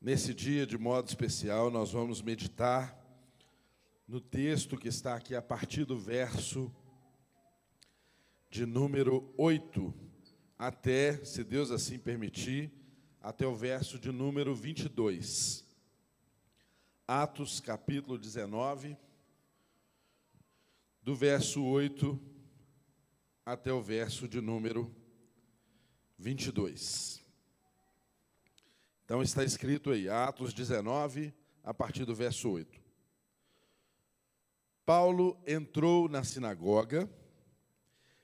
Nesse dia, de modo especial, nós vamos meditar no texto que está aqui a partir do verso de número 8 até, se Deus assim permitir, até o verso de número 22. Atos, capítulo 19, do verso 8 até o verso de número 22. Então está escrito aí, Atos 19, a partir do verso 8. Paulo entrou na sinagoga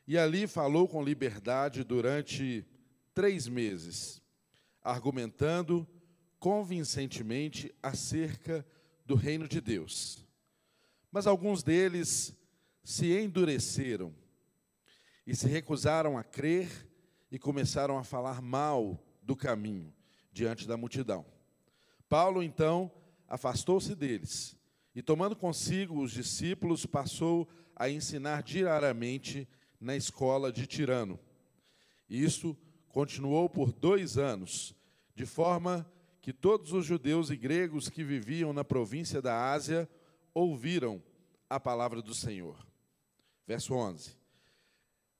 e ali falou com liberdade durante três meses, argumentando convincentemente acerca do reino de Deus. Mas alguns deles se endureceram e se recusaram a crer e começaram a falar mal do caminho diante da multidão. Paulo, então, afastou-se deles e, tomando consigo os discípulos, passou a ensinar diariamente na escola de Tirano. Isso continuou por dois anos, de forma que todos os judeus e gregos que viviam na província da Ásia ouviram a palavra do Senhor. Verso 11.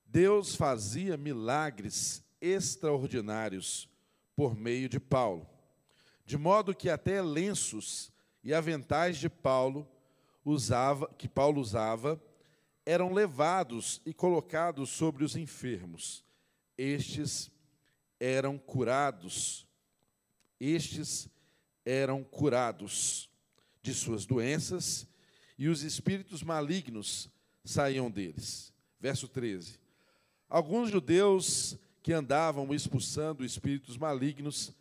Deus fazia milagres extraordinários por meio de Paulo, de modo que até lenços e aventais de Paulo usava, que Paulo usava, eram levados e colocados sobre os enfermos. Estes eram curados. Estes eram curados de suas doenças e os espíritos malignos saíam deles. Verso 13. Alguns judeus que andavam expulsando espíritos malignos,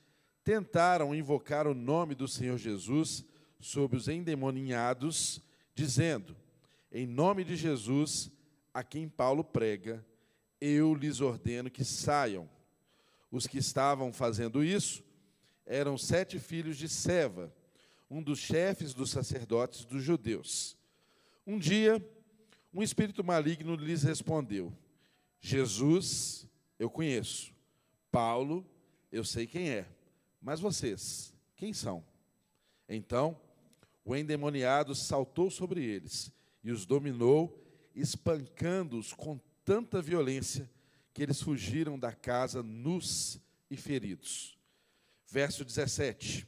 tentaram invocar o nome do Senhor Jesus sobre os endemoninhados, dizendo: Em nome de Jesus, a quem Paulo prega, eu lhes ordeno que saiam. Os que estavam fazendo isso eram sete filhos de Seva, um dos chefes dos sacerdotes dos judeus. Um dia, um espírito maligno lhes respondeu: Jesus eu conheço. Paulo, eu sei quem é. Mas vocês, quem são? Então, o endemoniado saltou sobre eles e os dominou, espancando-os com tanta violência que eles fugiram da casa nus e feridos. Verso 17.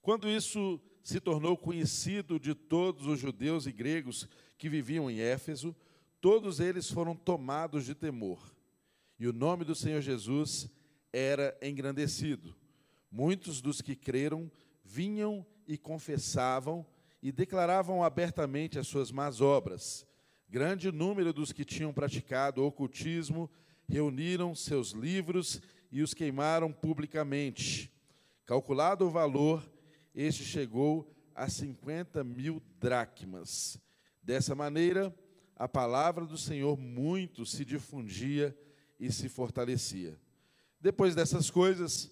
Quando isso se tornou conhecido de todos os judeus e gregos que viviam em Éfeso, todos eles foram tomados de temor e o nome do Senhor Jesus era engrandecido. Muitos dos que creram vinham e confessavam e declaravam abertamente as suas más obras. Grande número dos que tinham praticado ocultismo reuniram seus livros e os queimaram publicamente. Calculado o valor, este chegou a 50 mil dracmas. Dessa maneira, a palavra do Senhor muito se difundia e se fortalecia. Depois dessas coisas,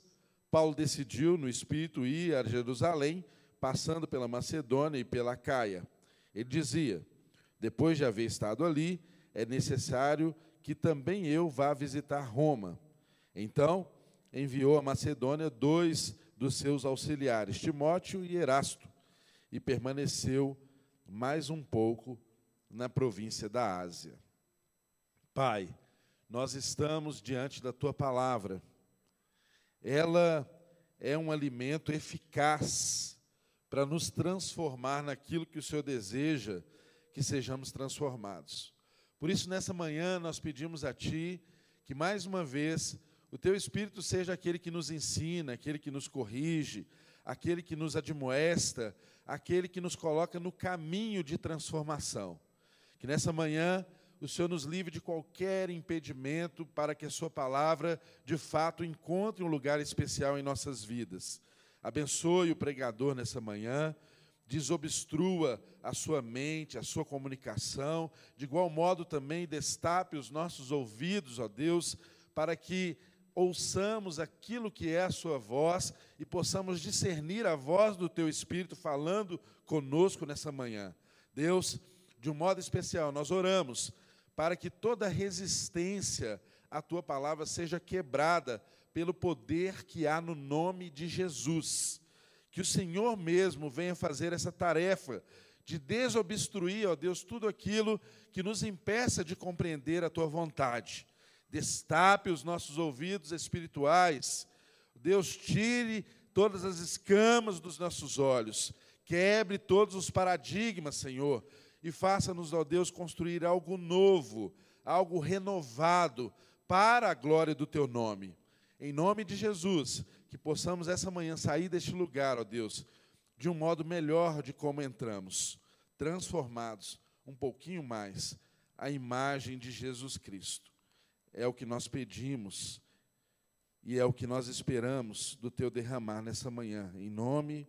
Paulo decidiu no espírito ir a Jerusalém, passando pela Macedônia e pela Caia. Ele dizia: Depois de haver estado ali, é necessário que também eu vá visitar Roma. Então, enviou a Macedônia dois dos seus auxiliares, Timóteo e Erasto, e permaneceu mais um pouco na província da Ásia. Pai, nós estamos diante da tua palavra. Ela é um alimento eficaz para nos transformar naquilo que o Senhor deseja que sejamos transformados. Por isso, nessa manhã, nós pedimos a Ti que, mais uma vez, o Teu Espírito seja aquele que nos ensina, aquele que nos corrige, aquele que nos admoesta, aquele que nos coloca no caminho de transformação. Que nessa manhã o Senhor nos livre de qualquer impedimento para que a Sua palavra, de fato, encontre um lugar especial em nossas vidas. Abençoe o pregador nessa manhã, desobstrua a sua mente, a sua comunicação, de igual modo também destape os nossos ouvidos, ó Deus, para que ouçamos aquilo que é a Sua voz e possamos discernir a voz do Teu Espírito falando conosco nessa manhã. Deus, de um modo especial, nós oramos para que toda resistência à tua palavra seja quebrada, pelo poder que há no nome de Jesus. Que o Senhor mesmo venha fazer essa tarefa de desobstruir, ó Deus, tudo aquilo que nos impeça de compreender a tua vontade. Destape os nossos ouvidos espirituais. Deus, tire todas as escamas dos nossos olhos. Quebre todos os paradigmas, Senhor, e faça-nos, ó Deus, construir algo novo, algo renovado para a glória do teu nome. Em nome de Jesus, que possamos essa manhã sair deste lugar, ó Deus, de um modo melhor de como entramos, transformados um pouquinho mais à imagem de Jesus Cristo. É o que nós pedimos e é o que nós esperamos do teu derramar nessa manhã, em nome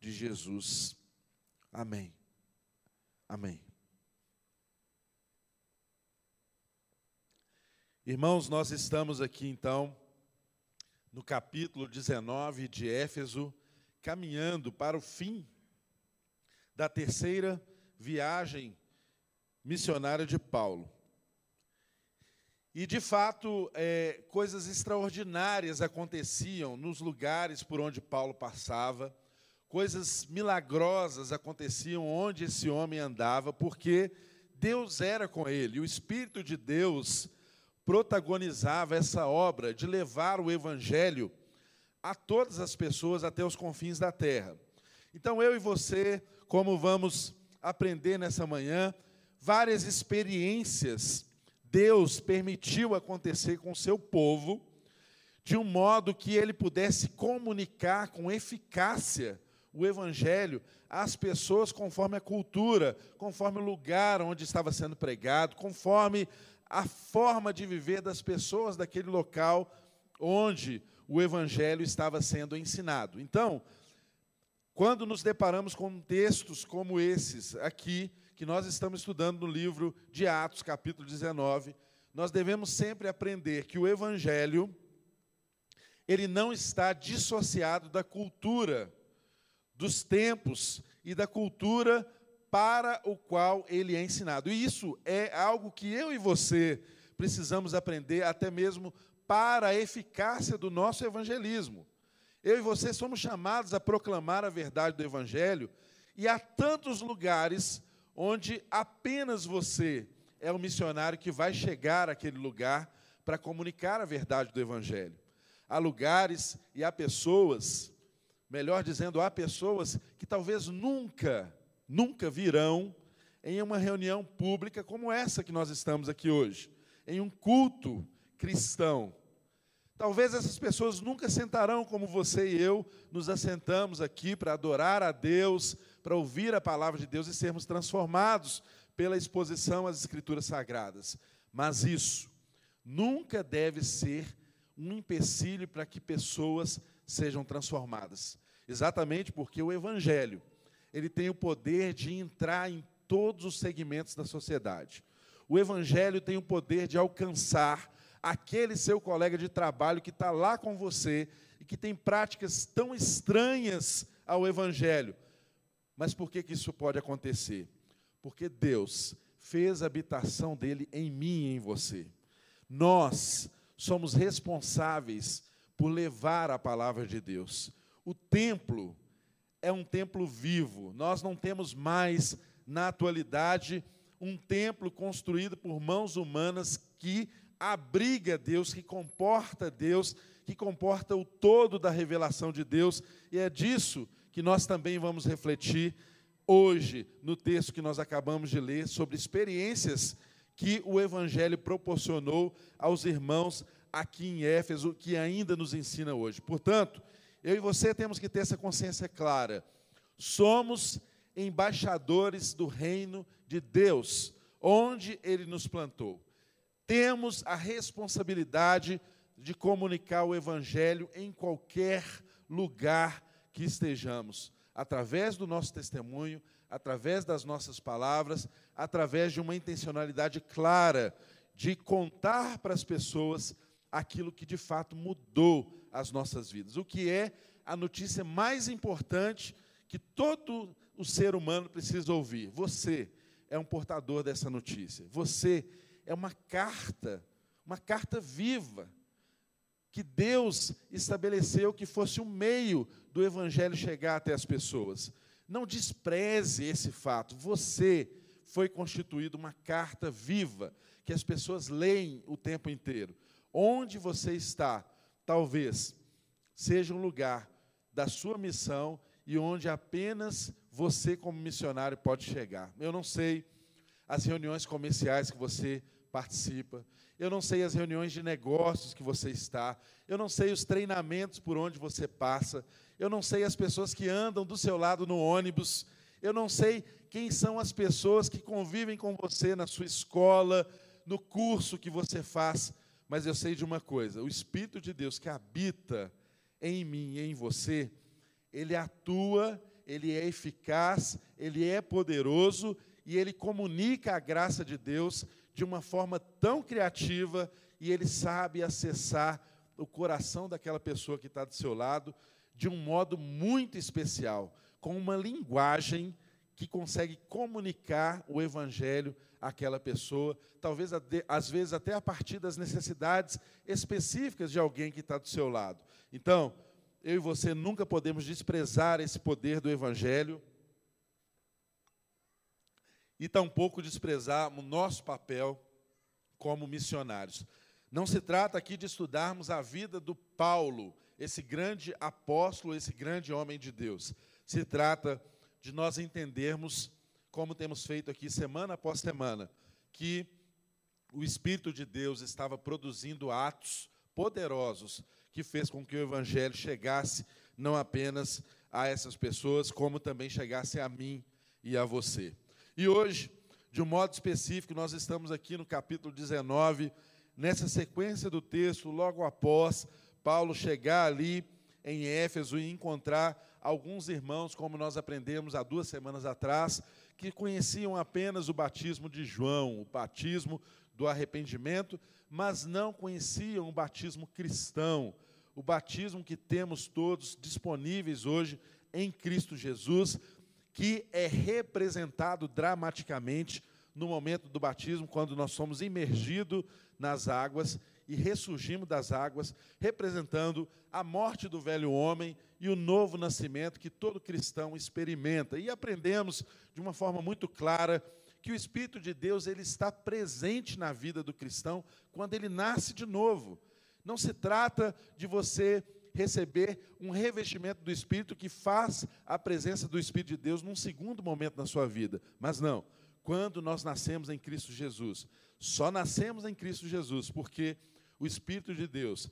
de Jesus. Amém. Amém. Irmãos, nós estamos aqui então no capítulo 19 de Éfeso, caminhando para o fim da terceira viagem missionária de Paulo. E, de fato, é, coisas extraordinárias aconteciam nos lugares por onde Paulo passava, coisas milagrosas aconteciam onde esse homem andava, porque Deus era com ele, o Espírito de Deus protagonizava essa obra de levar o Evangelho a todas as pessoas até os confins da terra. Então, eu e você, como vamos aprender nessa manhã, várias experiências Deus permitiu acontecer com o seu povo, de um modo que ele pudesse comunicar com eficácia o Evangelho às pessoas conforme a cultura, conforme o lugar onde estava sendo pregado, conforme a forma de viver das pessoas daquele local onde o Evangelho estava sendo ensinado. Então, quando nos deparamos com textos como esses aqui, que nós estamos estudando no livro de Atos, capítulo 19, nós devemos sempre aprender que o evangelho ele não está dissociado da cultura, dos tempos e da cultura para o qual ele é ensinado. E isso é algo que eu e você precisamos aprender até mesmo para a eficácia do nosso evangelismo. Eu e você somos chamados a proclamar a verdade do evangelho e há tantos lugares onde apenas você é o missionário que vai chegar àquele lugar para comunicar a verdade do Evangelho. Há lugares e há pessoas, melhor dizendo, há pessoas que talvez nunca, nunca virão em uma reunião pública como essa que nós estamos aqui hoje, em um culto cristão. Talvez essas pessoas nunca sentarão como você e eu nos assentamos aqui para adorar a Deus, para ouvir a palavra de Deus e sermos transformados pela exposição às Escrituras Sagradas. Mas isso nunca deve ser um empecilho para que pessoas sejam transformadas. Exatamente porque o Evangelho ele tem o poder de entrar em todos os segmentos da sociedade. O Evangelho tem o poder de alcançar aquele seu colega de trabalho que está lá com você e que tem práticas tão estranhas ao Evangelho, mas por que, que isso pode acontecer? Porque Deus fez a habitação dele em mim e em você. Nós somos responsáveis por levar a palavra de Deus. O templo é um templo vivo. Nós não temos mais, na atualidade, um templo construído por mãos humanas que abriga Deus, que comporta Deus, que comporta o todo da revelação de Deus. E é disso que nós também vamos refletir hoje no texto que nós acabamos de ler sobre experiências que o evangelho proporcionou aos irmãos aqui em Éfeso, que ainda nos ensina hoje. Portanto, eu e você temos que ter essa consciência clara. Somos embaixadores do reino de Deus, onde ele nos plantou. Temos a responsabilidade de comunicar o evangelho em qualquer lugar que estejamos, através do nosso testemunho, através das nossas palavras, através de uma intencionalidade clara de contar para as pessoas aquilo que de fato mudou as nossas vidas. O que é a notícia mais importante que todo o ser humano precisa ouvir. Você é um portador dessa notícia. Você é uma carta, uma carta viva que Deus estabeleceu que fosse o meio do evangelho chegar até as pessoas. Não despreze esse fato. Você foi constituído uma carta viva que as pessoas leem o tempo inteiro. Onde você está, talvez seja um lugar da sua missão e onde apenas você, como missionário, pode chegar. Eu não sei as reuniões comerciais que você participa, eu não sei as reuniões de negócios que você está, eu não sei os treinamentos por onde você passa, eu não sei as pessoas que andam do seu lado no ônibus, eu não sei quem são as pessoas que convivem com você na sua escola, no curso que você faz, mas eu sei de uma coisa: o Espírito de Deus que habita em mim e em você, ele atua, ele é eficaz, ele é poderoso e ele comunica a graça de Deus de uma forma tão criativa e ele sabe acessar o coração daquela pessoa que está do seu lado de um modo muito especial, com uma linguagem que consegue comunicar o evangelho àquela pessoa, talvez às vezes até a partir das necessidades específicas de alguém que está do seu lado. Então, eu e você nunca podemos desprezar esse poder do evangelho e tampouco desprezar o nosso papel como missionários. Não se trata aqui de estudarmos a vida do Paulo, esse grande apóstolo, esse grande homem de Deus. Se trata de nós entendermos, como temos feito aqui semana após semana, que o Espírito de Deus estava produzindo atos poderosos que fez com que o Evangelho chegasse não apenas a essas pessoas, como também chegasse a mim e a você. E hoje, de um modo específico, nós estamos aqui no capítulo 19, nessa sequência do texto, logo após Paulo chegar ali em Éfeso e encontrar alguns irmãos, como nós aprendemos há duas semanas atrás, que conheciam apenas o batismo de João, o batismo do arrependimento, mas não conheciam o batismo cristão, o batismo que temos todos disponíveis hoje em Cristo Jesus, que é representado dramaticamente no momento do batismo, quando nós somos imergidos nas águas e ressurgimos das águas, representando a morte do velho homem e o novo nascimento que todo cristão experimenta. E aprendemos de uma forma muito clara que o Espírito de Deus ele está presente na vida do cristão quando ele nasce de novo. Não se trata de você receber um revestimento do Espírito que faz a presença do Espírito de Deus num segundo momento na sua vida. Mas não, quando nós nascemos em Cristo Jesus, só nascemos em Cristo Jesus porque o Espírito de Deus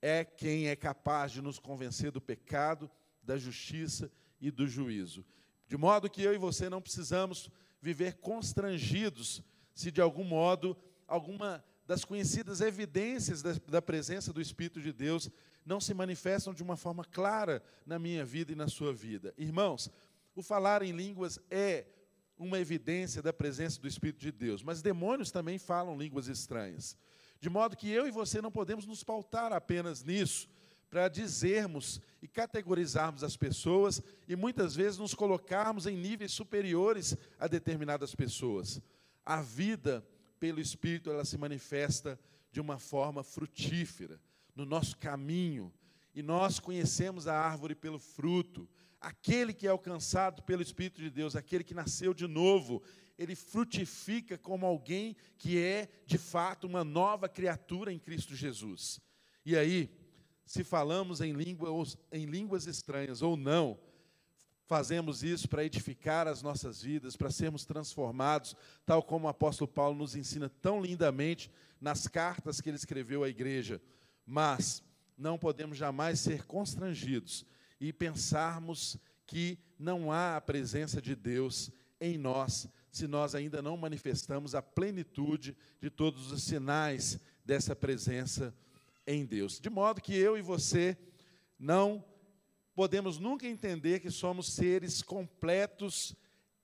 é quem é capaz de nos convencer do pecado, da justiça e do juízo. De modo que eu e você não precisamos viver constrangidos se de algum modo alguma das conhecidas evidências da, da, presença do Espírito de Deus não se manifestam de uma forma clara na minha vida e na sua vida. Irmãos, o falar em línguas é uma evidência da presença do Espírito de Deus, mas demônios também falam línguas estranhas. De modo que eu e você não podemos nos pautar apenas nisso, para dizermos e categorizarmos as pessoas e muitas vezes nos colocarmos em níveis superiores a determinadas pessoas. A vida pelo Espírito, ela se manifesta de uma forma frutífera no nosso caminho. E nós conhecemos a árvore pelo fruto. Aquele que é alcançado pelo Espírito de Deus, aquele que nasceu de novo, ele frutifica como alguém que é, de fato, uma nova criatura em Cristo Jesus. E aí, se falamos em, em línguas estranhas ou não, fazemos isso para edificar as nossas vidas, para sermos transformados, tal como o apóstolo Paulo nos ensina tão lindamente nas cartas que ele escreveu à igreja. Mas não podemos jamais ser constrangidos e pensarmos que não há a presença de Deus em nós, se nós ainda não manifestamos a plenitude de todos os sinais dessa presença em Deus. De modo que eu e você não podemos nunca entender que somos seres completos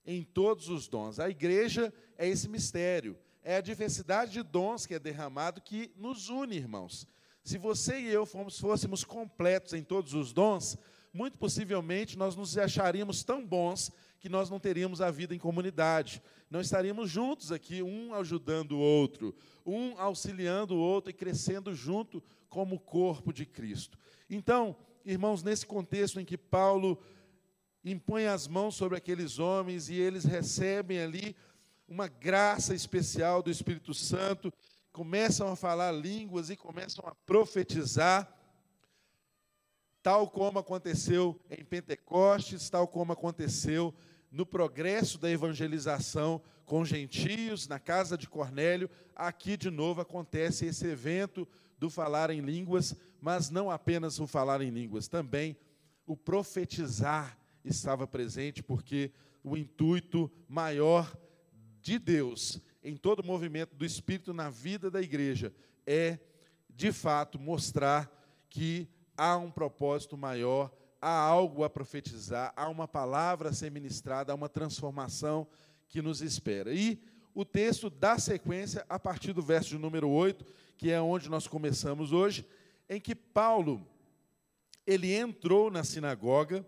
em todos os dons. A igreja é esse mistério, é a diversidade de dons que é derramado que nos une, irmãos. Se você e eu fomos, fôssemos completos em todos os dons, muito possivelmente nós nos acharíamos tão bons que nós não teríamos a vida em comunidade. Não estaríamos juntos aqui, um ajudando o outro, um auxiliando o outro e crescendo junto como corpo de Cristo. Então, irmãos, nesse contexto em que Paulo impõe as mãos sobre aqueles homens e eles recebem ali uma graça especial do Espírito Santo, começam a falar línguas e começam a profetizar, tal como aconteceu em Pentecostes, tal como aconteceu no progresso da evangelização com gentios, na casa de Cornélio, aqui de novo acontece esse evento do falar em línguas, mas não apenas o falar em línguas, também o profetizar estava presente, porque o intuito maior de Deus em todo o movimento do Espírito na vida da igreja é, de fato, mostrar que há um propósito maior, há algo a profetizar, há uma palavra a ser ministrada, há uma transformação que nos espera. E o texto dá sequência a partir do verso de número 8, que é onde nós começamos hoje, em que Paulo ele entrou na sinagoga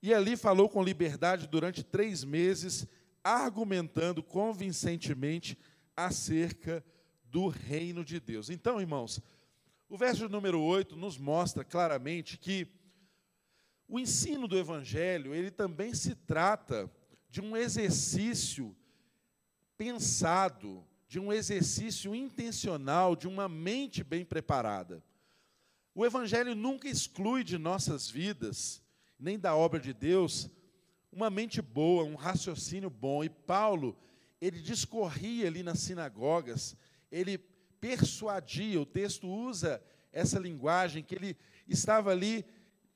e ali falou com liberdade durante três meses argumentando convincentemente acerca do reino de Deus. Então, irmãos, o verso número 8 nos mostra claramente que o ensino do evangelho, ele também se trata de um exercício pensado, de um exercício intencional, de uma mente bem preparada. O evangelho nunca exclui de nossas vidas, nem da obra de Deus, uma mente boa, um raciocínio bom. E Paulo, ele discorria ali nas sinagogas, ele persuadia, o texto usa essa linguagem, que ele estava ali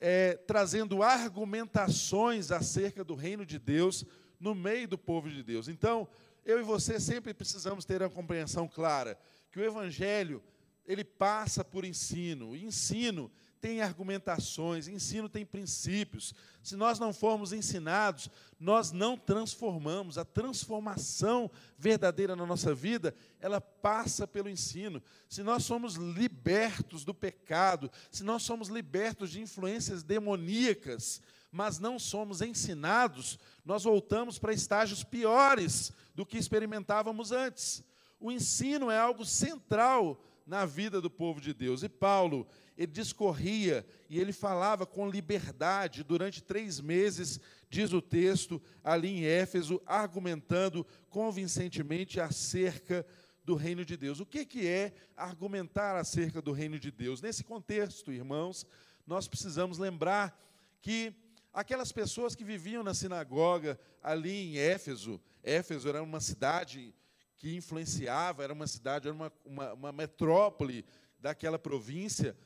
é, trazendo argumentações acerca do reino de Deus no meio do povo de Deus. Então, eu e você sempre precisamos ter a compreensão clara que o Evangelho, ele passa por ensino, e ensino tem argumentações, ensino tem princípios. Se nós não formos ensinados, nós não transformamos. A transformação verdadeira na nossa vida, ela passa pelo ensino. Se nós somos libertos do pecado, se nós somos libertos de influências demoníacas, mas não somos ensinados, nós voltamos para estágios piores do que experimentávamos antes. O ensino é algo central na vida do povo de Deus. E Paulo, ele discorria e ele falava com liberdade durante três meses, diz o texto, ali em Éfeso, argumentando convincentemente acerca do reino de Deus. O que, é argumentar acerca do reino de Deus? Nesse contexto, irmãos, nós precisamos lembrar que aquelas pessoas que viviam na sinagoga ali em Éfeso, Éfeso era uma cidade que influenciava, era uma cidade, era uma, uma, uma metrópole daquela província.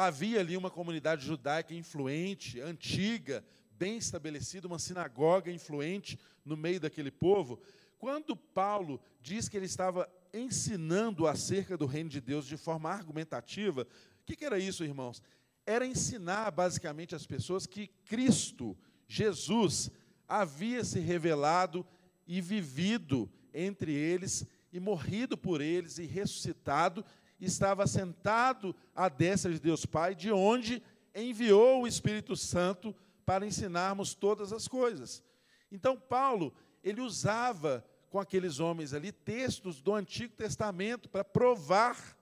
Havia ali uma comunidade judaica influente, antiga, bem estabelecida, uma sinagoga influente no meio daquele povo. Quando Paulo diz que ele estava ensinando acerca do reino de Deus de forma argumentativa, o que, que era isso, irmãos? Era ensinar basicamente as pessoas que Cristo, Jesus, havia se revelado e vivido entre eles, e morrido por eles, e ressuscitado, estava sentado à destra de Deus Pai, de onde enviou o Espírito Santo para ensinarmos todas as coisas. Então, Paulo, ele usava com aqueles homens ali textos do Antigo Testamento para provar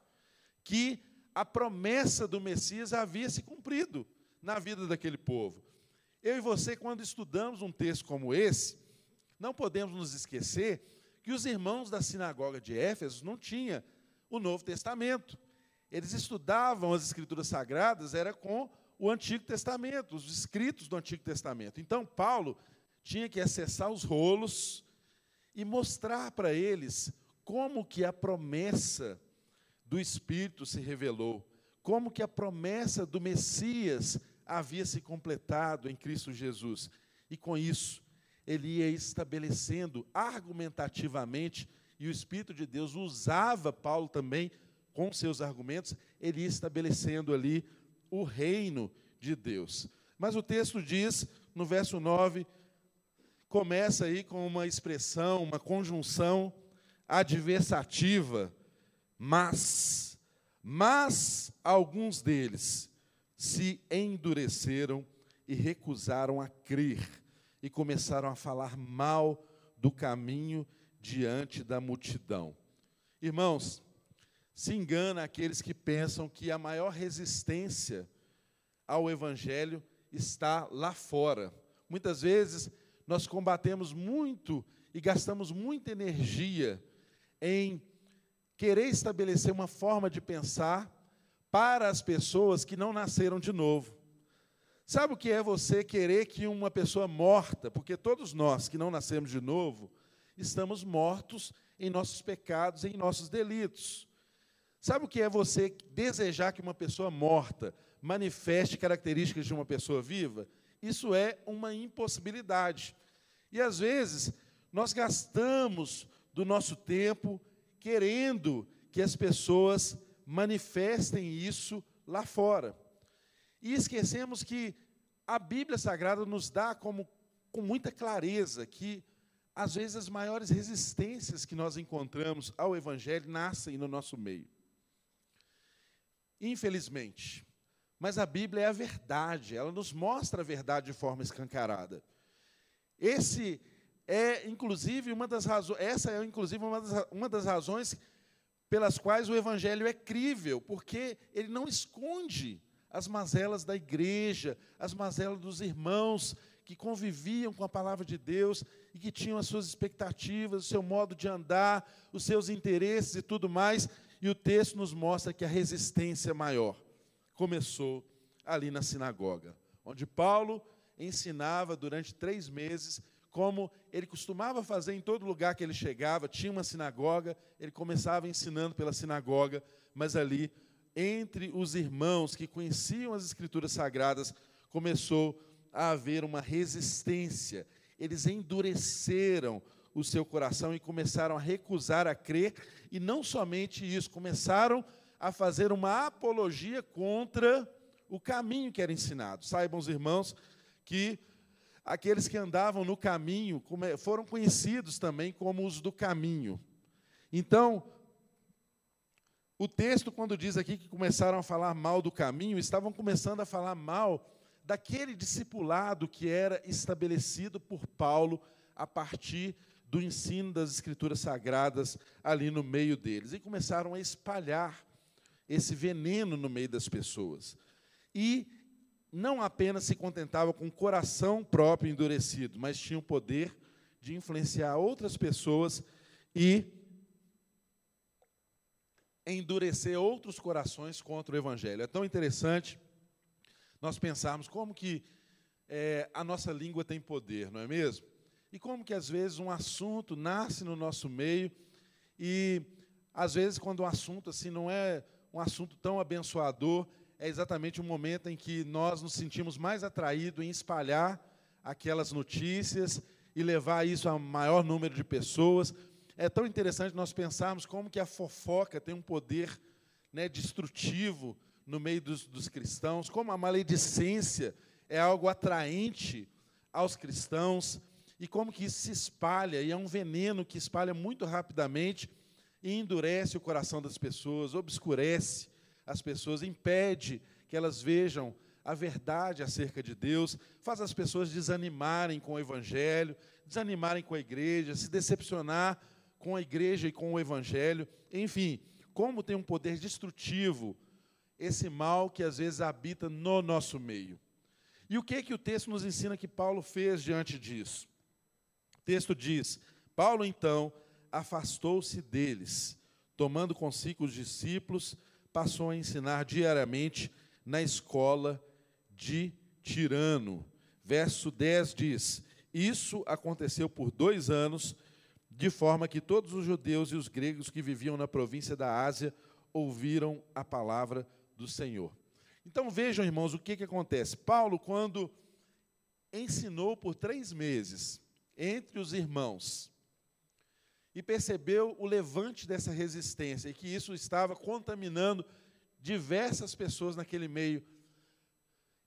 que a promessa do Messias havia se cumprido na vida daquele povo. Eu e você, quando estudamos um texto como esse, não podemos nos esquecer que os irmãos da sinagoga de Éfeso não tinham o Novo Testamento. Eles estudavam as Escrituras Sagradas, era com o Antigo Testamento, os escritos do Antigo Testamento. Então, Paulo tinha que acessar os rolos e mostrar para eles como que a promessa do Espírito se revelou, como que a promessa do Messias havia se completado em Cristo Jesus. E com isso, ele ia estabelecendo argumentativamente, e o Espírito de Deus usava Paulo também com seus argumentos, ele ia estabelecendo ali o reino de Deus. Mas o texto diz, no verso 9, começa aí com uma expressão, uma conjunção adversativa, mas, mas alguns deles se endureceram e recusaram a crer e começaram a falar mal do caminho diante da multidão. Irmãos, se engana aqueles que pensam que a maior resistência ao evangelho está lá fora. Muitas vezes nós combatemos muito e gastamos muita energia em querer estabelecer uma forma de pensar para as pessoas que não nasceram de novo. Sabe o que é você querer que uma pessoa morta, porque todos nós que não nascemos de novo, estamos mortos em nossos pecados em nossos delitos. Sabe o que é você desejar que uma pessoa morta manifeste características de uma pessoa viva? Isso é uma impossibilidade. E às vezes nós gastamos do nosso tempo querendo que as pessoas manifestem isso lá fora. E esquecemos que a Bíblia Sagrada nos dá como com muita clareza que às vezes as maiores resistências que nós encontramos ao evangelho nascem no nosso meio. Infelizmente, mas a Bíblia é a verdade, ela nos mostra a verdade de forma escancarada. Esse é inclusive uma das razões, essa é inclusive uma das, uma das razões pelas quais o evangelho é crível, porque ele não esconde as mazelas da igreja, as mazelas dos irmãos que conviviam com a palavra de Deus e que tinham as suas expectativas, o seu modo de andar, os seus interesses e tudo mais. E o texto nos mostra que a resistência maior começou ali na sinagoga, onde Paulo ensinava durante três meses, como ele costumava fazer em todo lugar que ele chegava, tinha uma sinagoga, ele começava ensinando pela sinagoga, mas ali entre os irmãos que conheciam as Escrituras Sagradas, começou a haver uma resistência. Eles endureceram o seu coração e começaram a recusar a crer, e não somente isso, começaram a fazer uma apologia contra o caminho que era ensinado. Saibam os irmãos que aqueles que andavam no caminho foram conhecidos também como os do caminho. Então, o texto, quando diz aqui que começaram a falar mal do caminho, estavam começando a falar mal daquele discipulado que era estabelecido por Paulo a partir do ensino das Escrituras Sagradas ali no meio deles. E começaram a espalhar esse veneno no meio das pessoas. E não apenas se contentavam com o coração próprio endurecido, mas tinham o poder de influenciar outras pessoas e endurecer outros corações contra o Evangelho. É tão interessante nós pensarmos como que é, a nossa língua tem poder, não é mesmo? E como que às vezes um assunto nasce no nosso meio e às vezes quando um assunto assim não é um assunto tão abençoador, é exatamente o momento em que nós nos sentimos mais atraídos em espalhar aquelas notícias e levar isso a maior número de pessoas é tão interessante nós pensarmos como que a fofoca tem um poder né, destrutivo no meio dos, dos cristãos, como a maledicência é algo atraente aos cristãos, e como que isso se espalha, e é um veneno que espalha muito rapidamente e endurece o coração das pessoas, obscurece as pessoas, impede que elas vejam a verdade acerca de Deus, faz as pessoas desanimarem com o Evangelho, desanimarem com a igreja, se decepcionar com a igreja e com o evangelho. Enfim, como tem um poder destrutivo esse mal que às vezes habita no nosso meio. E o que é que o texto nos ensina que Paulo fez diante disso? O texto diz: Paulo então afastou-se deles, tomando consigo os discípulos, passou a ensinar diariamente na escola de Tirano. Verso 10 diz: Isso aconteceu por dois anos, de forma que todos os judeus e os gregos que viviam na província da Ásia ouviram a palavra do Senhor. Então vejam, irmãos, o que, que acontece. Paulo, quando ensinou por três meses entre os irmãos e percebeu o levante dessa resistência e que isso estava contaminando diversas pessoas naquele meio,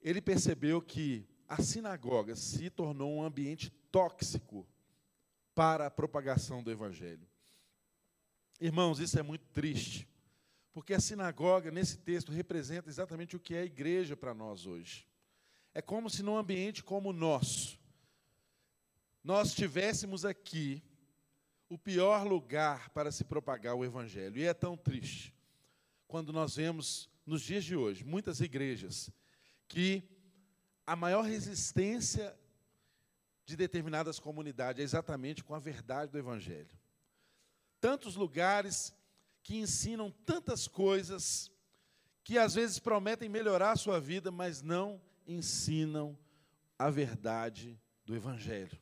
ele percebeu que a sinagoga se tornou um ambiente tóxico para a propagação do Evangelho. Irmãos, isso é muito triste, porque a sinagoga, nesse texto, representa exatamente o que é a igreja para nós hoje. É como se num ambiente como o nosso, nós tivéssemos aqui o pior lugar para se propagar o Evangelho. E é tão triste quando nós vemos, nos dias de hoje, muitas igrejas que a maior resistência de determinadas comunidades é exatamente com a verdade do Evangelho. Tantos lugares que ensinam tantas coisas que às vezes prometem melhorar a sua vida, mas não ensinam a verdade do Evangelho.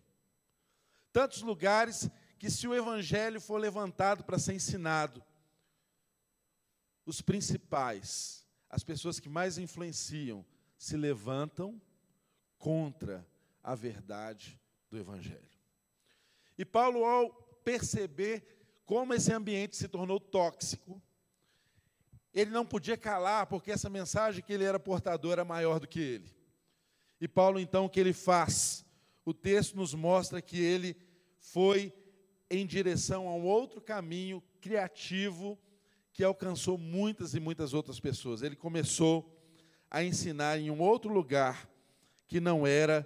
Tantos lugares que, se o Evangelho for levantado para ser ensinado, os principais, as pessoas que mais influenciam, se levantam contra a verdade do Evangelho. E Paulo, ao perceber como esse ambiente se tornou tóxico, ele não podia calar, porque essa mensagem que ele era portador era maior do que ele. E Paulo, então, o que ele faz? O texto nos mostra que ele foi em direção a um outro caminho criativo que alcançou muitas e muitas outras pessoas. Ele começou a ensinar em um outro lugar que não era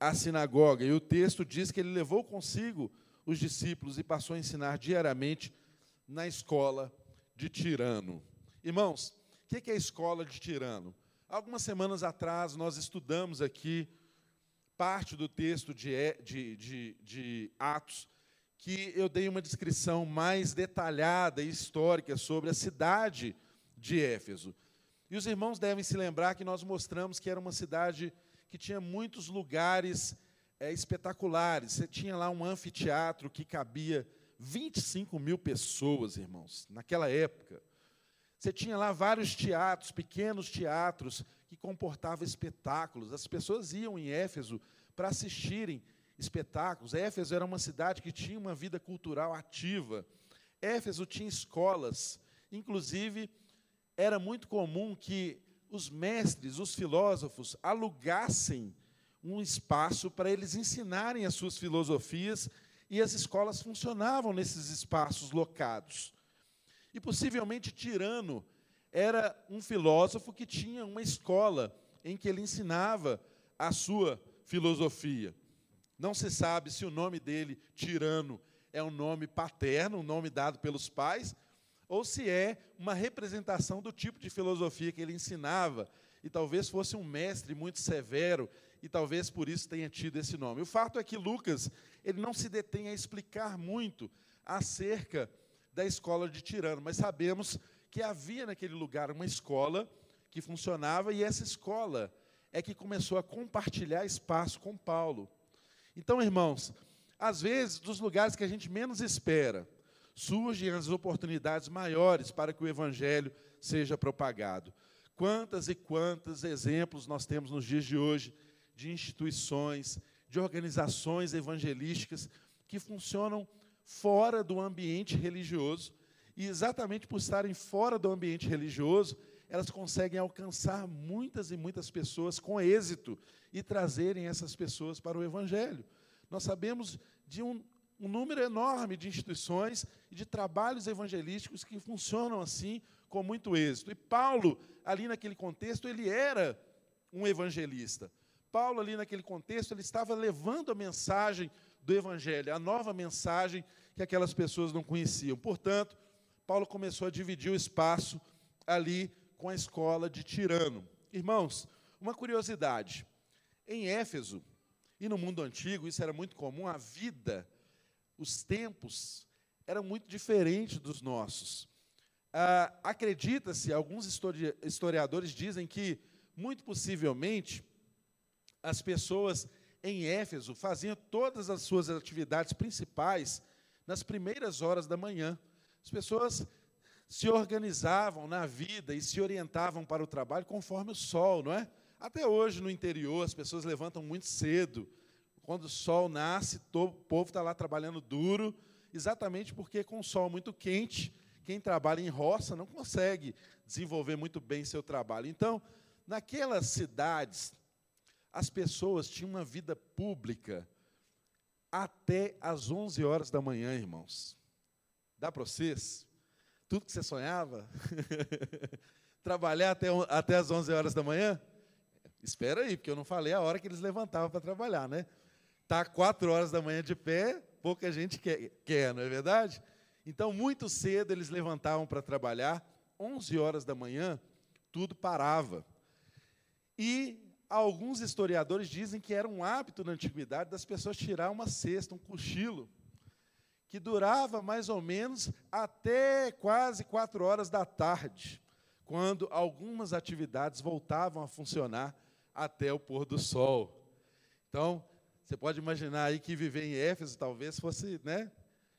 a sinagoga. E o texto diz que ele levou consigo os discípulos e passou a ensinar diariamente na escola de Tirano. Irmãos, o que é a escola de Tirano? Algumas semanas atrás nós estudamos aqui parte do texto de, de, de, de Atos, que eu dei uma descrição mais detalhada e histórica sobre a cidade de Éfeso. E os irmãos devem se lembrar que nós mostramos que era uma cidade que tinha muitos lugares é, espetaculares. Você tinha lá um anfiteatro que cabia 25 mil pessoas, irmãos, naquela época. Você tinha lá vários teatros, pequenos teatros, que comportavam espetáculos. As pessoas iam em Éfeso para assistirem espetáculos. Éfeso era uma cidade que tinha uma vida cultural ativa. Éfeso tinha escolas, inclusive era muito comum que os mestres, os filósofos, alugassem um espaço para eles ensinarem as suas filosofias e as escolas funcionavam nesses espaços locados. E possivelmente Tirano era um filósofo que tinha uma escola em que ele ensinava a sua filosofia. Não se sabe se o nome dele, Tirano, é um nome paterno, um nome dado pelos pais, ou se é uma representação do tipo de filosofia que ele ensinava, e talvez fosse um mestre muito severo, e talvez por isso tenha tido esse nome. O fato é que Lucas, ele não se detém a explicar muito acerca da escola de Tirano, mas sabemos que havia naquele lugar uma escola que funcionava, e essa escola é que começou a compartilhar espaço com Paulo. Então, irmãos, às vezes, dos lugares que a gente menos espera, surgem as oportunidades maiores para que o Evangelho seja propagado. Quantas e quantos exemplos nós temos nos dias de hoje de instituições, de organizações evangelísticas que funcionam fora do ambiente religioso, e exatamente por estarem fora do ambiente religioso, elas conseguem alcançar muitas e muitas pessoas com êxito e trazerem essas pessoas para o Evangelho. Nós sabemos de um um número enorme de instituições e de trabalhos evangelísticos que funcionam assim com muito êxito. E Paulo, ali naquele contexto, ele era um evangelista. Paulo, ali naquele contexto, ele estava levando a mensagem do evangelho, a nova mensagem que aquelas pessoas não conheciam. Portanto, Paulo começou a dividir o espaço ali com a escola de Tirano. Irmãos, uma curiosidade: em Éfeso e no mundo antigo, isso era muito comum, a vida os tempos eram muito diferentes dos nossos. Ah, Acredita-se, alguns histori historiadores dizem que, muito possivelmente, as pessoas em Éfeso faziam todas as suas atividades principais nas primeiras horas da manhã. As pessoas se organizavam na vida e se orientavam para o trabalho conforme o sol, não é? Até hoje, no interior, as pessoas levantam muito cedo, quando o sol nasce, o povo está lá trabalhando duro, exatamente porque com o sol muito quente, quem trabalha em roça não consegue desenvolver muito bem seu trabalho. Então, naquelas cidades, as pessoas tinham uma vida pública até às 11 horas da manhã, irmãos. Dá para vocês? Tudo que você sonhava? Trabalhar até, até às 11 horas da manhã? Espera aí, porque eu não falei a hora que eles levantavam para trabalhar, né? Tá quatro horas da manhã de pé, pouca gente quer, quer, não é verdade? Então, muito cedo eles levantavam para trabalhar, 11 horas da manhã, tudo parava. E alguns historiadores dizem que era um hábito na antiguidade das pessoas tirar uma cesta, um cochilo, que durava mais ou menos até quase quatro horas da tarde, quando algumas atividades voltavam a funcionar até o pôr do sol. Então, você pode imaginar aí que viver em Éfeso talvez fosse, né?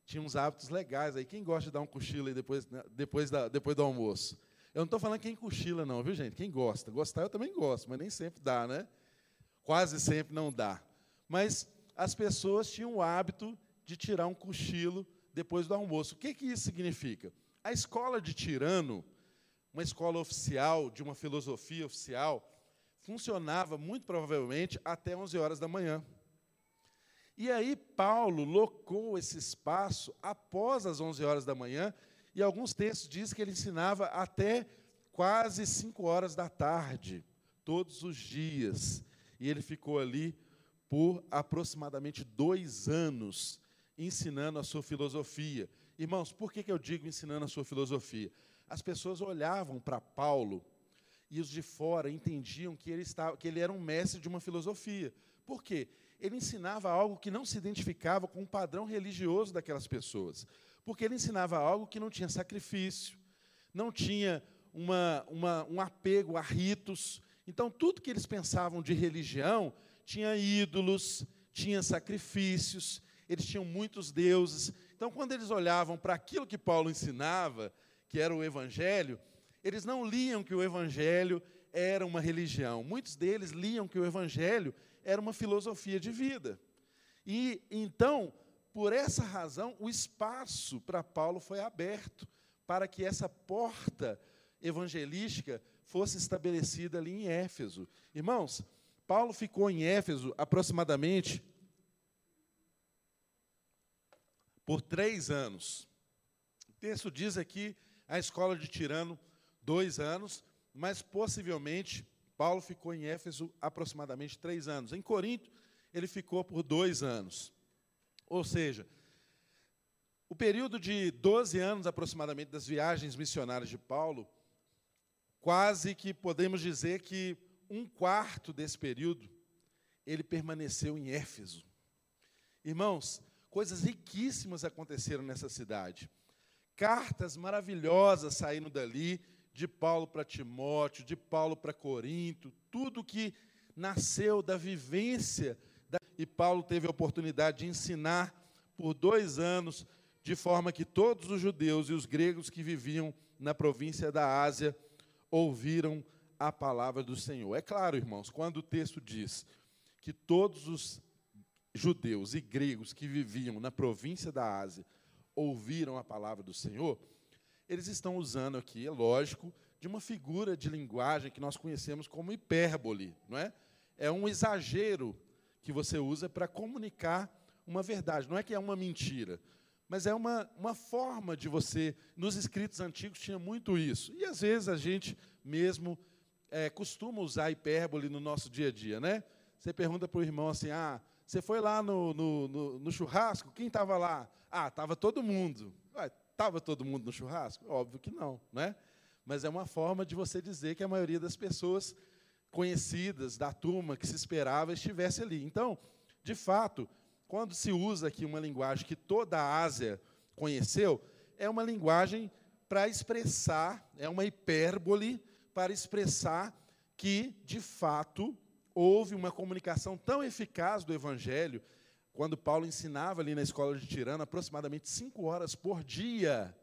Tinha uns hábitos legais aí. Quem gosta de dar um cochilo aí depois, né, depois, da, depois do almoço? Eu não estou falando quem cochila, não, viu, gente? Quem gosta. Gostar eu também gosto, mas nem sempre dá, né? Quase sempre não dá. Mas as pessoas tinham o hábito de tirar um cochilo depois do almoço. O que, que isso significa? A escola de Tirano, uma escola oficial, de uma filosofia oficial, funcionava muito provavelmente até 11 horas da manhã. E aí Paulo locou esse espaço após as 11 horas da manhã, e alguns textos dizem que ele ensinava até quase 5 horas da tarde, todos os dias. E ele ficou ali por aproximadamente dois anos, ensinando a sua filosofia. Irmãos, por que, que eu digo ensinando a sua filosofia? As pessoas olhavam para Paulo e os de fora entendiam que ele, estava, que ele era um mestre de uma filosofia. Por quê? ele ensinava algo que não se identificava com o padrão religioso daquelas pessoas. Porque ele ensinava algo que não tinha sacrifício, não tinha uma, uma, um apego a ritos. Então, tudo que eles pensavam de religião tinha ídolos, tinha sacrifícios, eles tinham muitos deuses. Então, quando eles olhavam para aquilo que Paulo ensinava, que era o Evangelho, eles não liam que o Evangelho era uma religião. Muitos deles liam que o Evangelho era uma filosofia de vida. E então, por essa razão, o espaço para Paulo foi aberto para que essa porta evangelística fosse estabelecida ali em Éfeso. Irmãos, Paulo ficou em Éfeso aproximadamente por três anos. O texto diz aqui a escola de Tirano, dois anos, mas possivelmente Paulo ficou em Éfeso aproximadamente três anos. Em Corinto, ele ficou por dois anos. Ou seja, o período de 12 anos aproximadamente das viagens missionárias de Paulo, quase que podemos dizer que um quarto desse período ele permaneceu em Éfeso. Irmãos, coisas riquíssimas aconteceram nessa cidade. Cartas maravilhosas saíram dali de Paulo para Timóteo, de Paulo para Corinto, tudo que nasceu da vivência. E Paulo teve a oportunidade de ensinar por dois anos, de forma que todos os judeus e os gregos que viviam na província da Ásia ouviram a palavra do Senhor. É claro, irmãos, quando o texto diz que todos os judeus e gregos que viviam na província da Ásia ouviram a palavra do Senhor, eles estão usando aqui, é lógico, de uma figura de linguagem que nós conhecemos como hipérbole, não é? É um exagero que você usa para comunicar uma verdade. Não é que é uma mentira, mas é uma, uma forma de você. Nos escritos antigos tinha muito isso. E às vezes a gente mesmo é, costuma usar hipérbole no nosso dia a dia, né? Você pergunta para o irmão assim: ah, você foi lá no, no, no, no churrasco? Quem estava lá? Ah, estava todo mundo. Estava todo mundo no churrasco? Óbvio que não, né? Mas é uma forma de você dizer que a maioria das pessoas conhecidas da turma que se esperava estivesse ali. Então, de fato, quando se usa aqui uma linguagem que toda a Ásia conheceu, é uma linguagem para expressar, é uma hipérbole para expressar que, de fato, houve uma comunicação tão eficaz do Evangelho quando Paulo ensinava ali na escola de Tirano, aproximadamente cinco horas por dia,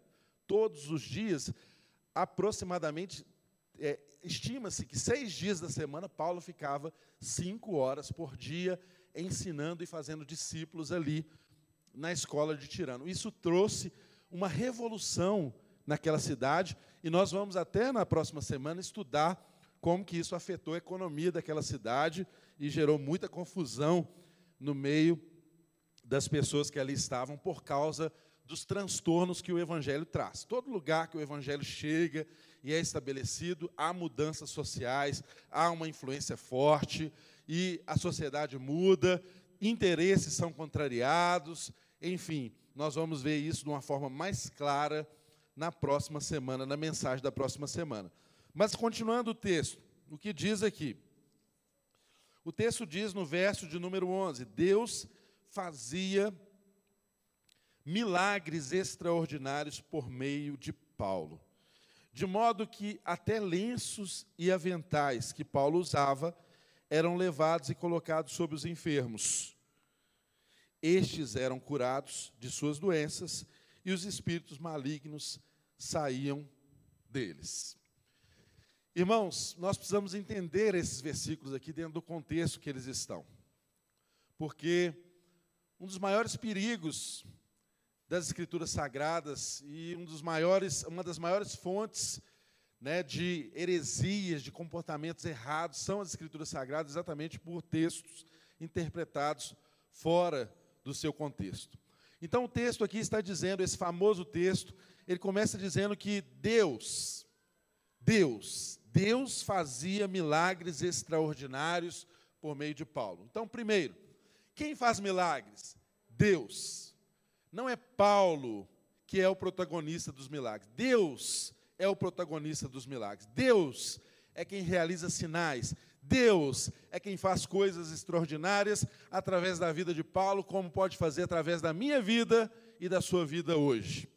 todos os dias, aproximadamente, é, estima-se que seis dias da semana, Paulo ficava cinco horas por dia ensinando e fazendo discípulos ali na escola de Tirano. Isso trouxe uma revolução naquela cidade, e nós vamos até na próxima semana estudar como que isso afetou a economia daquela cidade e gerou muita confusão no meio das pessoas que ali estavam por causa dos transtornos que o Evangelho traz. Todo lugar que o Evangelho chega e é estabelecido, há mudanças sociais, há uma influência forte e a sociedade muda, interesses são contrariados, enfim, nós vamos ver isso de uma forma mais clara na próxima semana, na mensagem da próxima semana. Mas continuando o texto, o que diz aqui? O texto diz no verso de número 11: Deus fazia milagres extraordinários por meio de Paulo, de modo que até lenços e aventais que Paulo usava eram levados e colocados sobre os enfermos. Estes eram curados de suas doenças e os espíritos malignos saíam deles. Irmãos, nós precisamos entender esses versículos aqui dentro do contexto que eles estão. Porque um dos maiores perigos das escrituras sagradas e um dos maiores, uma das maiores fontes né, de heresias, de comportamentos errados, são as escrituras sagradas, exatamente por textos interpretados fora do seu contexto. Então o texto aqui está dizendo, esse famoso texto, ele começa dizendo que Deus, Deus, Deus fazia milagres extraordinários por meio de Paulo. Então, primeiro, quem faz milagres? Deus. Não é Paulo que é o protagonista dos milagres. Deus é o protagonista dos milagres. Deus é quem realiza sinais. Deus é quem faz coisas extraordinárias através da vida de Paulo, como pode fazer através da minha vida e da sua vida hoje.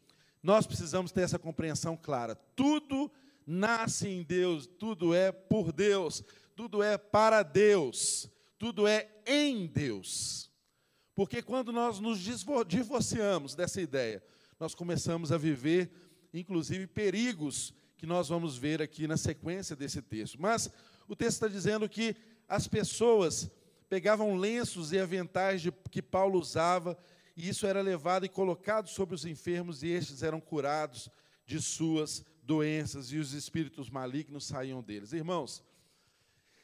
Nós precisamos ter essa compreensão clara. Tudo nasce em Deus, tudo é por Deus, tudo é para Deus, tudo é em Deus. Porque quando nós nos divorciamos dessa ideia, nós começamos a viver, inclusive, perigos que nós vamos ver aqui na sequência desse texto. Mas o texto está dizendo que as pessoas pegavam lenços e aventais de, que Paulo usava, e isso era levado e colocado sobre os enfermos, e estes eram curados de suas doenças, e os espíritos malignos saíam deles. Irmãos,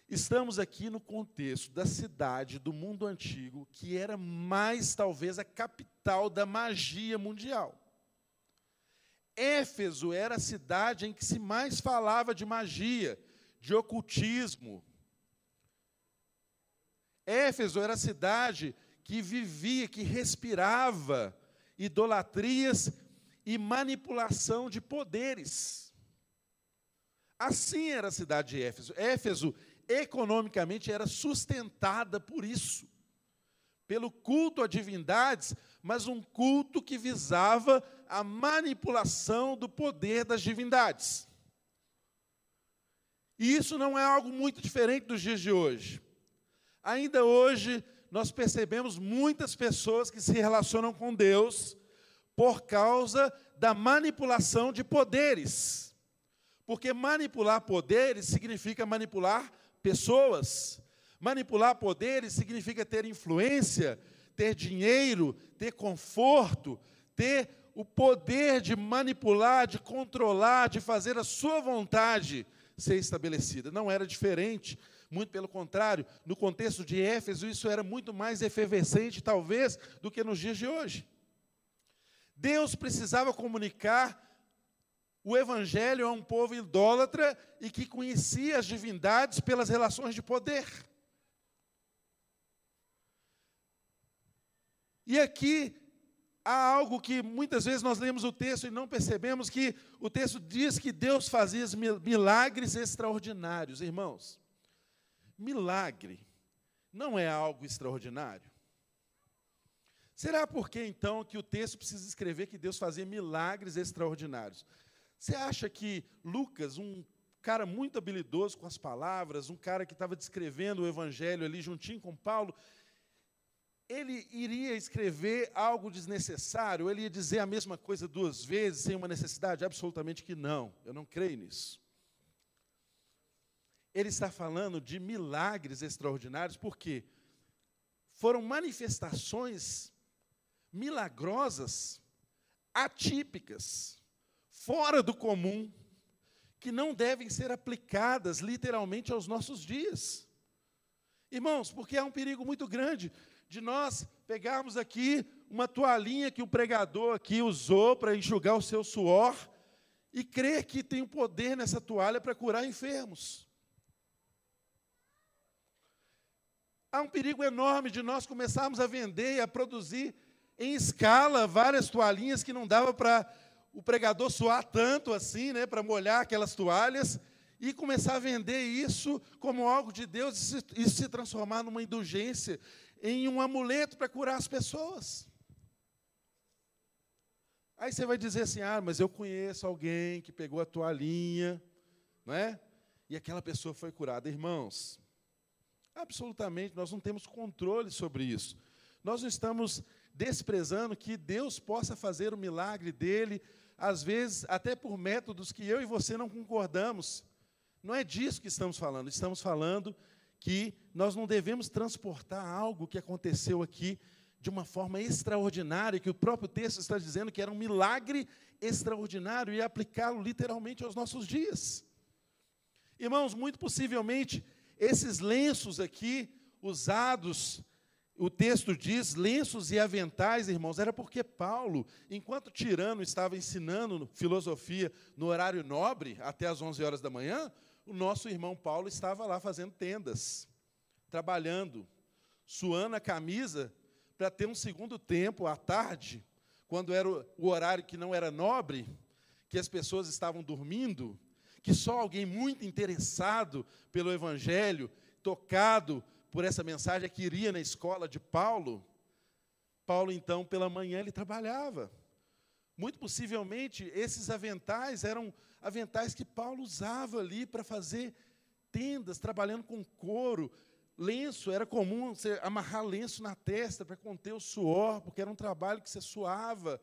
estamos aqui no contexto da cidade do mundo antigo, que era mais, talvez, a capital da magia mundial. Éfeso era a cidade em que se mais falava de magia, de ocultismo. Éfeso era a cidade que vivia, que respirava idolatrias e manipulação de poderes. Assim era a cidade de Éfeso. Éfeso, economicamente, era sustentada por isso pelo culto a divindades, mas um culto que visava a manipulação do poder das divindades. E isso não é algo muito diferente dos dias de hoje. Ainda hoje, nós percebemos muitas pessoas que se relacionam com Deus por causa da manipulação de poderes. Porque manipular poderes significa manipular pessoas. Manipular poderes significa ter influência, ter dinheiro, ter conforto, ter o poder de manipular, de controlar, de fazer a sua vontade ser estabelecida. Não era diferente, muito pelo contrário, no contexto de Éfeso, isso era muito mais efervescente, talvez, do que nos dias de hoje. Deus precisava comunicar o evangelho a um povo idólatra e que conhecia as divindades pelas relações de poder. E aqui há algo que muitas vezes nós lemos o texto e não percebemos que o texto diz que Deus fazia milagres extraordinários, irmãos. Milagre não é algo extraordinário? Será porque então que o texto precisa escrever que Deus fazia milagres extraordinários? Você acha que Lucas, um cara muito habilidoso com as palavras, um cara que estava descrevendo o evangelho ali juntinho com Paulo, ele iria escrever algo desnecessário, ele ia dizer a mesma coisa duas vezes, sem uma necessidade? Absolutamente que não, eu não creio nisso. Ele está falando de milagres extraordinários, porque foram manifestações milagrosas, atípicas, fora do comum, que não devem ser aplicadas literalmente aos nossos dias. Irmãos, porque há um perigo muito grande de nós pegarmos aqui uma toalhinha que o pregador aqui usou para enxugar o seu suor e crer que tem o poder nessa toalha para curar enfermos. Há um perigo enorme de nós começarmos a vender e a produzir em escala várias toalhinhas que não dava para o pregador suar tanto assim, né, para molhar aquelas toalhas e começar a vender isso como algo de Deus e se, e se transformar numa indulgência, em um amuleto para curar as pessoas. Aí você vai dizer assim: ah, mas eu conheço alguém que pegou a toalhinha, não é? E aquela pessoa foi curada. Irmãos, absolutamente, nós não temos controle sobre isso. Nós não estamos desprezando que Deus possa fazer o milagre dele, às vezes até por métodos que eu e você não concordamos. Não é disso que estamos falando. Estamos falando que nós não devemos transportar algo que aconteceu aqui de uma forma extraordinária, que o próprio texto está dizendo que era um milagre extraordinário e aplicá-lo literalmente aos nossos dias. Irmãos, muito possivelmente, esses lenços aqui, usados, o texto diz, lenços e aventais, irmãos, era porque Paulo, enquanto tirano estava ensinando filosofia no horário nobre, até às 11 horas da manhã, o nosso irmão Paulo estava lá fazendo tendas, trabalhando, suando a camisa para ter um segundo tempo à tarde, quando era o horário que não era nobre, que as pessoas estavam dormindo, que só alguém muito interessado pelo Evangelho, tocado por essa mensagem que iria na escola de Paulo. Paulo, então, pela manhã, ele trabalhava. Muito possivelmente, esses aventais eram aventais que Paulo usava ali para fazer tendas, trabalhando com couro, lenço, era comum você amarrar lenço na testa para conter o suor, porque era um trabalho que você suava.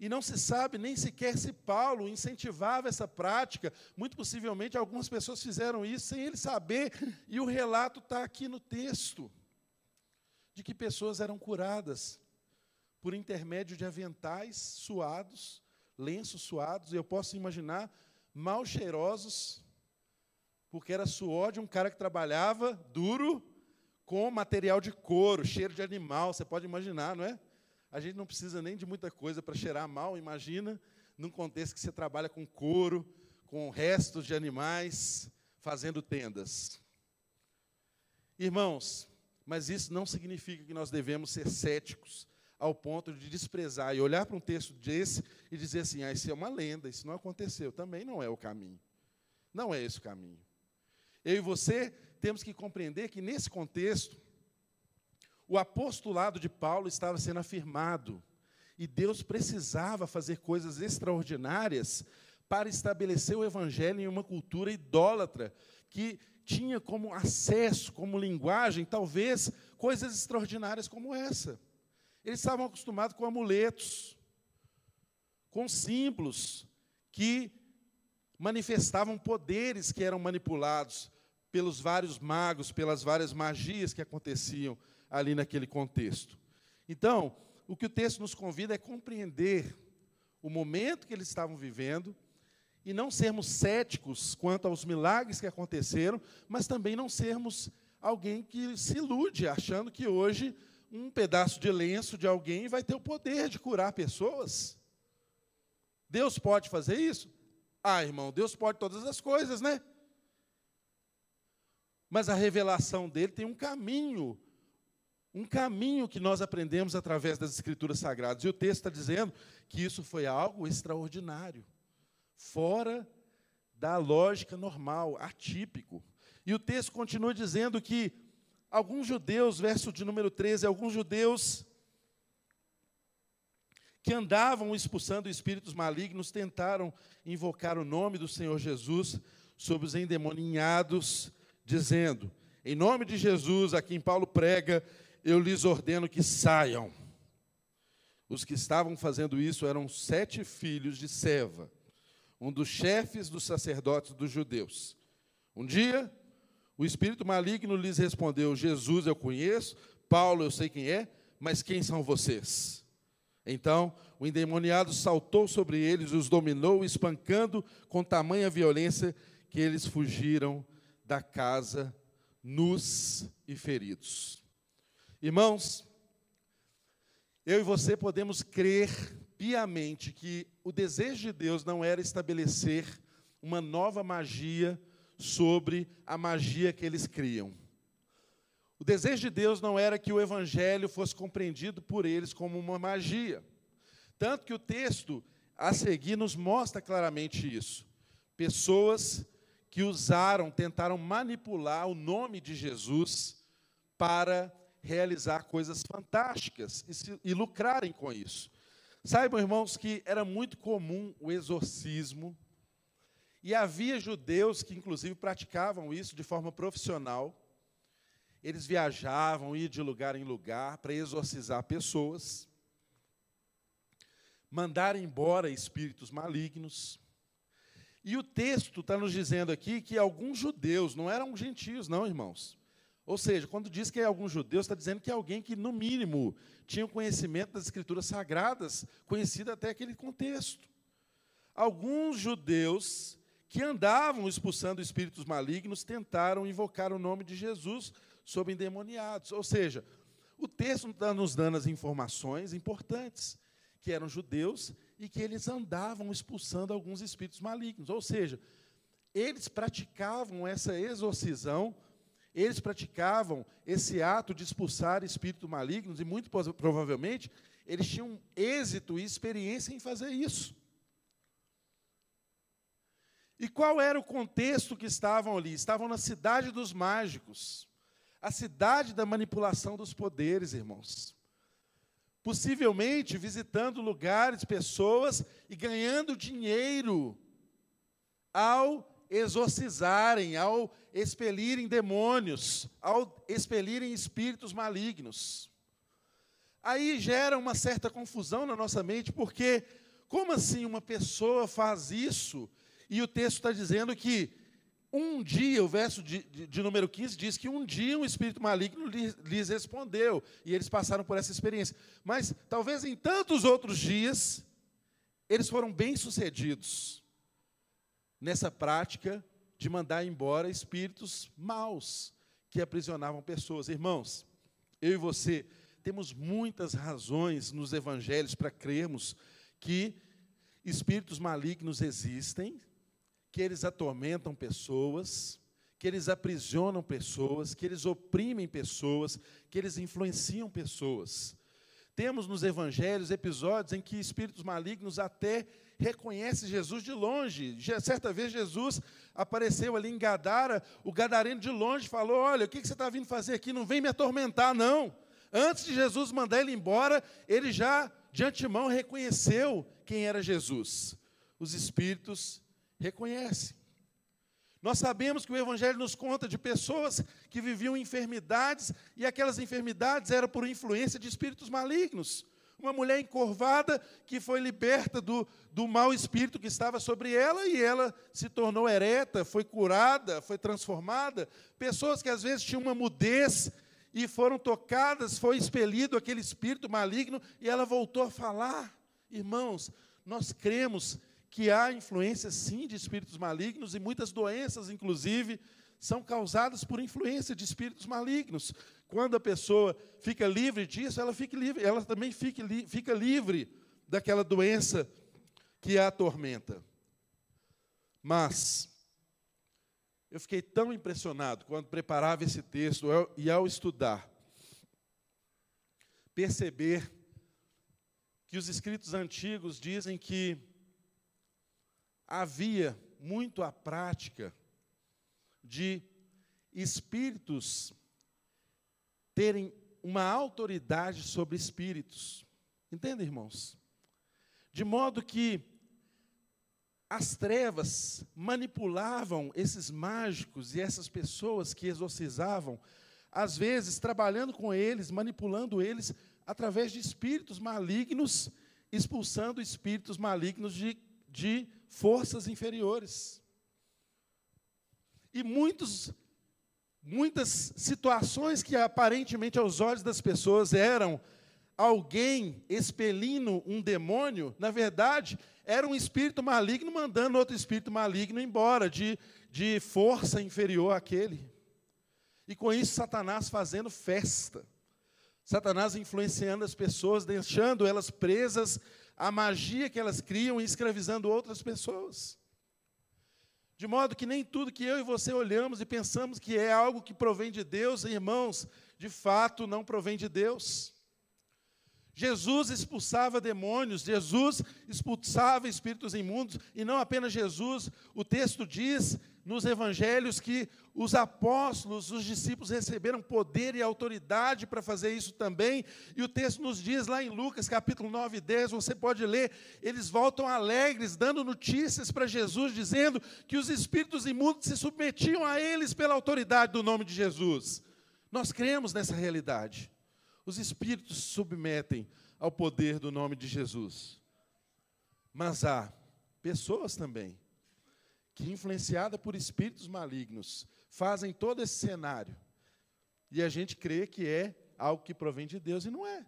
E não se sabe nem sequer se Paulo incentivava essa prática. Muito possivelmente algumas pessoas fizeram isso sem ele saber, e o relato está aqui no texto de que pessoas eram curadas por intermédio de aventais suados, lenços suados, e eu posso imaginar mal cheirosos, porque era suor de um cara que trabalhava duro com material de couro, cheiro de animal, você pode imaginar, não é? A gente não precisa nem de muita coisa para cheirar mal, imagina num contexto que você trabalha com couro, com restos de animais, fazendo tendas. Irmãos, mas isso não significa que nós devemos ser céticos ao ponto de desprezar e olhar para um texto desse e dizer assim: ah, isso é uma lenda, isso não aconteceu. Também não é o caminho. Não é esse o caminho. Eu e você temos que compreender que, nesse contexto, o apostolado de Paulo estava sendo afirmado e Deus precisava fazer coisas extraordinárias para estabelecer o evangelho em uma cultura idólatra que tinha como acesso, como linguagem, talvez coisas extraordinárias como essa. Eles estavam acostumados com amuletos, com símbolos que manifestavam poderes que eram manipulados pelos vários magos, pelas várias magias que aconteciam ali naquele contexto. Então, o que o texto nos convida é compreender o momento que eles estavam vivendo e não sermos céticos quanto aos milagres que aconteceram, mas também não sermos alguém que se ilude achando que hoje um pedaço de lenço de alguém vai ter o poder de curar pessoas. Deus pode fazer isso? Ah, irmão, Deus pode todas as coisas, né? Mas a revelação dele tem um caminho, um caminho que nós aprendemos através das Escrituras Sagradas. E o texto está dizendo que isso foi algo extraordinário, fora da lógica normal, atípico. E o texto continua dizendo que alguns judeus, verso de número 13, alguns judeus que andavam expulsando espíritos malignos, tentaram invocar o nome do Senhor Jesus sobre os endemoninhados, dizendo: Em nome de Jesus, a quem Paulo prega, eu lhes ordeno que saiam. Os que estavam fazendo isso eram sete filhos de Seva, um dos chefes dos sacerdotes dos judeus. Um dia, o espírito maligno lhes respondeu: Jesus eu conheço, Paulo eu sei quem é, mas quem são vocês? Então o endemoniado saltou sobre eles, os dominou, espancando com tamanha violência que eles fugiram da casa nus e feridos. Irmãos, eu e você podemos crer piamente que o desejo de Deus não era estabelecer uma nova magia sobre a magia que eles criam. O desejo de Deus não era que o evangelho fosse compreendido por eles como uma magia. Tanto que o texto a seguir nos mostra claramente isso. Pessoas que usaram, tentaram manipular o nome de Jesus para realizar coisas fantásticas e, se, e lucrarem com isso. Saibam, irmãos, que era muito comum o exorcismo, e havia judeus que, inclusive, praticavam isso de forma profissional. Eles viajavam, iam de lugar em lugar para exorcizar pessoas, mandar embora espíritos malignos. E o texto está nos dizendo aqui que alguns judeus, não eram gentios, não, irmãos. Ou seja, quando diz que é alguns judeus, está dizendo que é alguém que, no mínimo, tinha o conhecimento das escrituras sagradas, conhecido até aquele contexto. Alguns judeus que andavam expulsando espíritos malignos tentaram invocar o nome de Jesus sobre endemoniados. Ou seja, o texto está nos dando as informações importantes, que eram judeus e que eles andavam expulsando alguns espíritos malignos. Ou seja, eles praticavam essa exorcisão, eles praticavam esse ato de expulsar espíritos malignos, e muito provavelmente eles tinham êxito e experiência em fazer isso. E qual era o contexto que estavam ali? Estavam na cidade dos mágicos, a cidade da manipulação dos poderes, irmãos possivelmente visitando lugares, pessoas e ganhando dinheiro ao exorcizarem, ao expelirem demônios, ao expelirem espíritos malignos. Aí gera uma certa confusão na nossa mente, porque como assim uma pessoa faz isso? E o texto está dizendo que um dia, o verso de, de, de, número 15 diz que um dia um espírito maligno lhes, lhes respondeu, e eles passaram por essa experiência. Mas talvez em tantos outros dias, eles foram bem-sucedidos nessa prática de mandar embora espíritos maus que aprisionavam pessoas. Irmãos, eu e você temos muitas razões nos evangelhos para crermos que espíritos malignos existem, que eles atormentam pessoas, que eles aprisionam pessoas, que eles oprimem pessoas, que eles influenciam pessoas. Temos nos evangelhos episódios em que espíritos malignos até reconhecem Jesus de longe. Certa vez Jesus apareceu ali em Gadara, o gadareno de longe falou: Olha, o que você está vindo fazer aqui? Não vem me atormentar, não. Antes de Jesus mandar ele embora, ele já de antemão reconheceu quem era Jesus. Os espíritos reconhece. Nós sabemos que o Evangelho nos conta de pessoas que viviam enfermidades e aquelas enfermidades eram por influência de espíritos malignos. Uma mulher encurvada que foi liberta do, do mau espírito que estava sobre ela e ela se tornou ereta, foi curada, foi transformada. Pessoas que às vezes tinham uma mudez e foram tocadas, foi expelido aquele espírito maligno e ela voltou a falar. Irmãos, nós cremos que há influência, sim, de espíritos malignos, e muitas doenças, inclusive, são causadas por influência de espíritos malignos. Quando a pessoa fica livre disso, ela, fica livre, ela também fica, fica livre daquela doença que a atormenta. Mas, eu fiquei tão impressionado quando preparava esse texto e ao estudar, perceber que os escritos antigos dizem que havia muito a prática de espíritos terem uma autoridade sobre espíritos. Entende, irmãos? De modo que as trevas manipulavam esses mágicos e essas pessoas que exorcizavam, às vezes trabalhando com eles, manipulando eles através de espíritos malignos, expulsando espíritos malignos de, de forças inferiores. E muitos, muitas situações que aparentemente aos olhos das pessoas eram alguém expelindo um demônio, na verdade, era um espírito maligno mandando outro espírito maligno embora, de, de força inferior àquele. E com isso, Satanás fazendo festa. Satanás influenciando as pessoas, deixando elas presas a magia que elas criam escravizando outras pessoas. De modo que nem tudo que eu e você olhamos e pensamos que é algo que provém de Deus, irmãos, de fato não provém de Deus. Jesus expulsava demônios, Jesus expulsava espíritos imundos, e não apenas Jesus, o texto diz nos evangelhos que os apóstolos, os discípulos receberam poder e autoridade para fazer isso também, e o texto nos diz lá em Lucas capítulo 9 e 10, você pode ler, eles voltam alegres, dando notícias para Jesus, dizendo que os espíritos imundos se submetiam a eles pela autoridade do nome de Jesus. Nós cremos nessa realidade. Os espíritos se submetem ao poder do nome de Jesus. Mas há pessoas também que, influenciadas por espíritos malignos, fazem todo esse cenário. E a gente crê que é algo que provém de Deus e não é.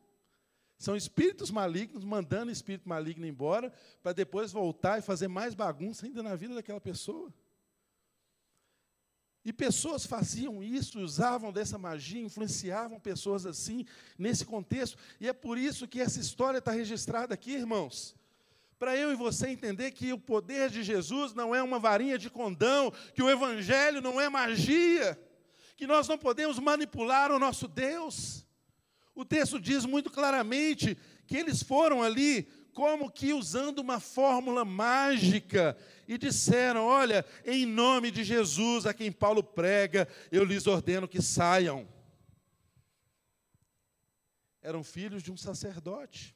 São espíritos malignos mandando espírito maligno embora para depois voltar e fazer mais bagunça ainda na vida daquela pessoa. E pessoas faziam isso, usavam dessa magia, influenciavam pessoas assim, nesse contexto. E é por isso que essa história está registrada aqui, irmãos. Para eu e você entender que o poder de Jesus não é uma varinha de condão, que o Evangelho não é magia, que nós não podemos manipular o nosso Deus. O texto diz muito claramente que eles foram ali como que usando uma fórmula mágica e disseram: Olha, em nome de Jesus, a quem Paulo prega, eu lhes ordeno que saiam. Eram filhos de um sacerdote.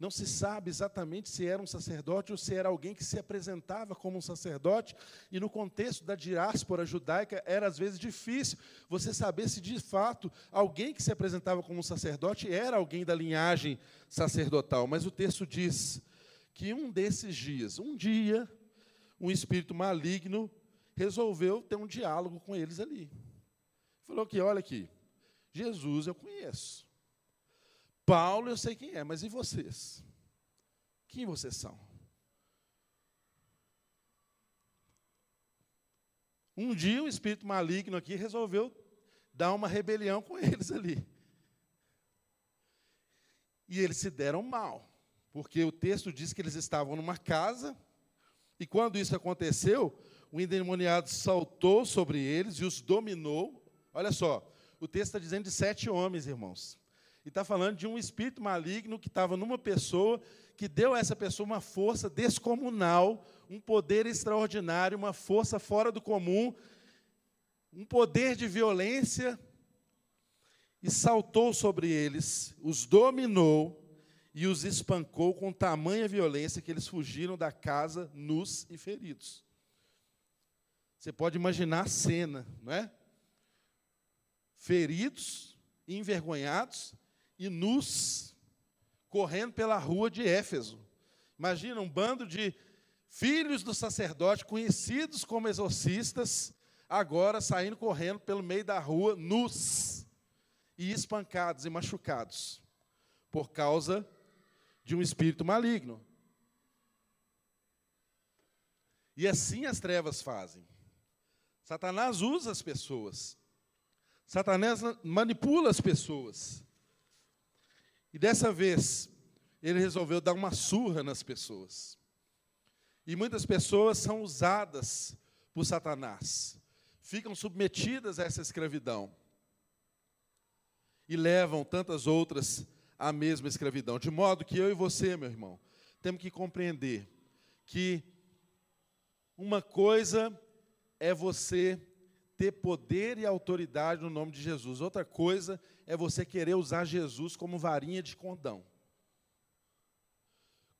Não se sabe exatamente se era um sacerdote ou se era alguém que se apresentava como um sacerdote, e no contexto da diáspora judaica era às vezes difícil você saber se de fato alguém que se apresentava como um sacerdote era alguém da linhagem sacerdotal. Mas o texto diz que um desses dias, um dia, um espírito maligno resolveu ter um diálogo com eles ali. Falou que, olha aqui, Jesus eu conheço. Paulo eu sei quem é, mas e vocês? Quem vocês são? Um dia um espírito maligno aqui resolveu dar uma rebelião com eles ali. E eles se deram mal, porque o texto diz que eles estavam numa casa, e quando isso aconteceu, o endemoniado saltou sobre eles e os dominou. Olha só, o texto está dizendo de sete homens, irmãos. E está falando de um espírito maligno que estava numa pessoa, que deu a essa pessoa uma força descomunal, um poder extraordinário, uma força fora do comum, um poder de violência, e saltou sobre eles, os dominou e os espancou com tamanha violência que eles fugiram da casa nus e feridos. Você pode imaginar a cena, não é? Feridos, envergonhados, e nus, correndo pela rua de Éfeso. Imagina um bando de filhos do sacerdote, conhecidos como exorcistas, agora saindo correndo pelo meio da rua, nus, e espancados e machucados, por causa de um espírito maligno. E assim as trevas fazem. Satanás usa as pessoas. Satanás manipula as pessoas. E dessa vez, ele resolveu dar uma surra nas pessoas. E muitas pessoas são usadas por Satanás, ficam submetidas a essa escravidão e levam tantas outras à mesma escravidão. De modo que eu e você, meu irmão, temos que compreender que uma coisa é você ter poder e autoridade no nome de Jesus. Outra coisa é você querer usar Jesus como varinha de condão.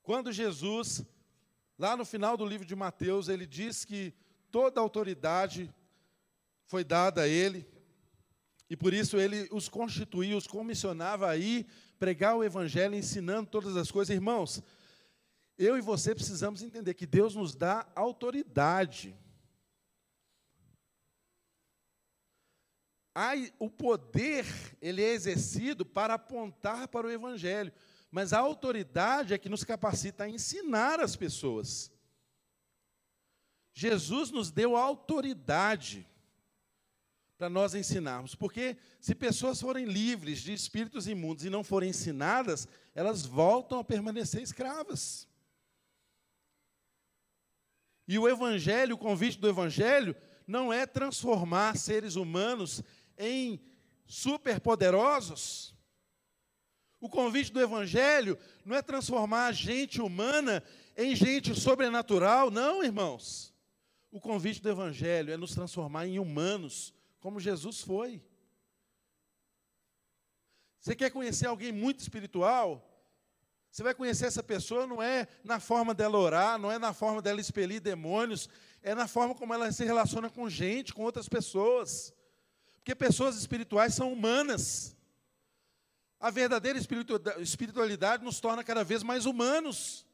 Quando Jesus, lá no final do livro de Mateus, ele diz que toda autoridade foi dada a ele, e por isso ele os constituía, os comissionava a ir pregar o evangelho, ensinando todas as coisas. Irmãos, eu e você precisamos entender que Deus nos dá autoridade. O poder ele é exercido para apontar para o evangelho, mas a autoridade é que nos capacita a ensinar as pessoas. Jesus nos deu autoridade para nós ensinarmos. Porque se pessoas forem livres de espíritos imundos e não forem ensinadas, elas voltam a permanecer escravas. E o evangelho, o convite do evangelho, não é transformar seres humanos em superpoderosos. O convite do evangelho não é transformar a gente humana em gente sobrenatural, não, irmãos. O convite do evangelho é nos transformar em humanos, como Jesus foi. Você quer conhecer alguém muito espiritual? Você vai conhecer essa pessoa não é na forma dela orar, não é na forma dela expelir demônios, é na forma como ela se relaciona com gente, com outras pessoas. Porque pessoas espirituais são humanas. A verdadeira espiritualidade nos torna cada vez mais humanos,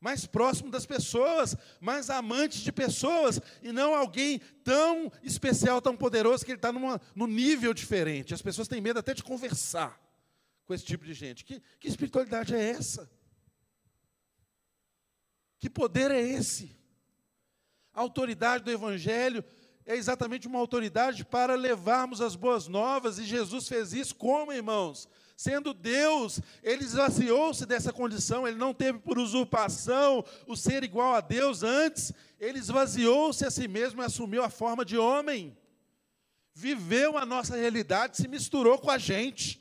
mais próximos das pessoas, mais amantes de pessoas, e não alguém tão especial, tão poderoso, que ele está num nível diferente. As pessoas têm medo até de conversar com esse tipo de gente. Que, que espiritualidade é essa? Que poder é esse? A autoridade do Evangelho é exatamente uma autoridade para levarmos as boas novas, e Jesus fez isso como, irmãos? Sendo Deus, ele esvaziou-se dessa condição, ele não teve por usurpação o ser igual a Deus, antes, ele esvaziou-se a si mesmo e assumiu a forma de homem. Viveu a nossa realidade, se misturou com a gente.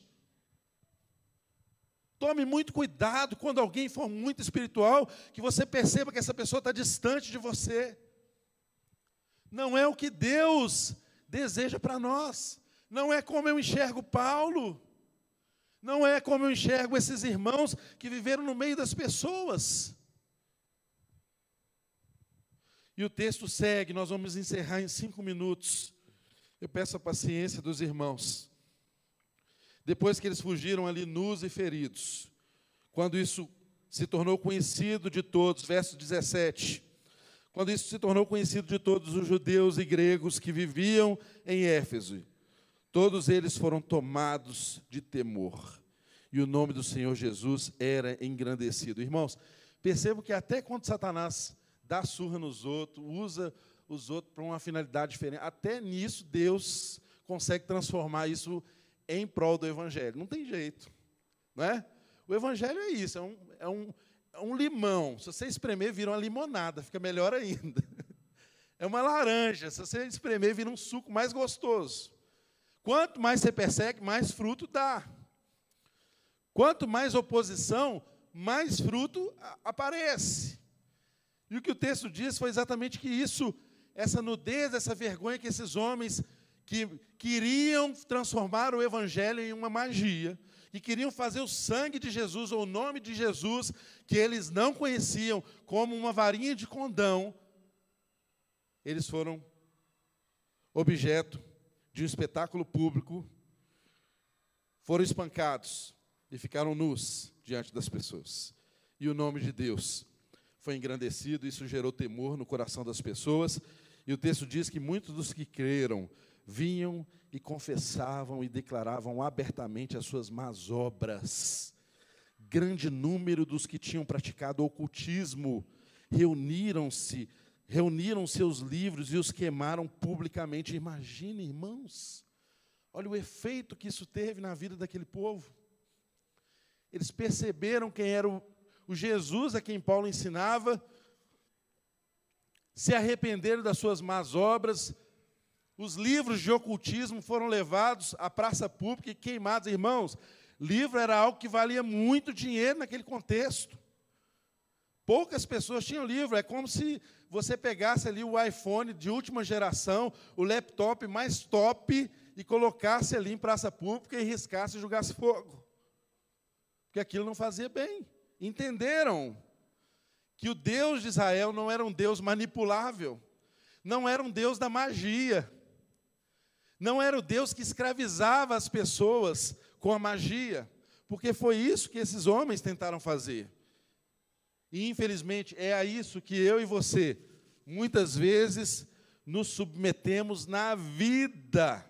Tome muito cuidado quando alguém for muito espiritual, que você perceba que essa pessoa está distante de você. Não é o que Deus deseja para nós. Não é como eu enxergo Paulo. Não é como eu enxergo esses irmãos que viveram no meio das pessoas. E o texto segue, nós vamos encerrar em cinco minutos. Eu peço a paciência dos irmãos. Depois que eles fugiram ali nus e feridos, quando isso se tornou conhecido de todos, verso 17. Quando isso se tornou conhecido de todos os judeus e gregos que viviam em Éfeso, todos eles foram tomados de temor. E o nome do Senhor Jesus era engrandecido. Irmãos, percebo que até quando Satanás dá surra nos outros, usa os outros para uma finalidade diferente, até nisso Deus consegue transformar isso em prol do Evangelho. Não tem jeito. Não é? O Evangelho é isso, é um, é um, um limão. Se você espremer, vira uma limonada, fica melhor ainda. É uma laranja, se você espremer, vira um suco mais gostoso. Quanto mais você persegue, mais fruto dá. Quanto mais oposição, mais fruto aparece. E o que o texto diz foi exatamente que isso, essa nudez, essa vergonha que esses homens que queriam transformar o evangelho em uma magia, que queriam fazer o sangue de Jesus ou o nome de Jesus, que eles não conheciam, como uma varinha de condão, eles foram objeto de um espetáculo público, foram espancados e ficaram nus diante das pessoas. E o nome de Deus foi engrandecido, isso gerou temor no coração das pessoas. E o texto diz que muitos dos que creram vinham e confessavam e declaravam abertamente as suas más obras. Grande número dos que tinham praticado ocultismo reuniram-se, reuniram seus livros e os queimaram publicamente. Imagine, irmãos, olha o efeito que isso teve na vida daquele povo. Eles perceberam quem era o, o Jesus a quem Paulo ensinava, se arrependeram das suas más obras, os livros de ocultismo foram levados à praça pública e queimados. Irmãos, livro era algo que valia muito dinheiro naquele contexto. Poucas pessoas tinham livro. É como se você pegasse ali o iPhone de última geração, o laptop mais top, e colocasse ali em praça pública e riscasse e jogasse fogo. Porque aquilo não fazia bem. Entenderam que o Deus de Israel não era um Deus manipulável, não era um Deus da magia não era o Deus que escravizava as pessoas com a magia, porque foi isso que esses homens tentaram fazer. E infelizmente é a isso que eu e você, muitas vezes, nos submetemos na vida.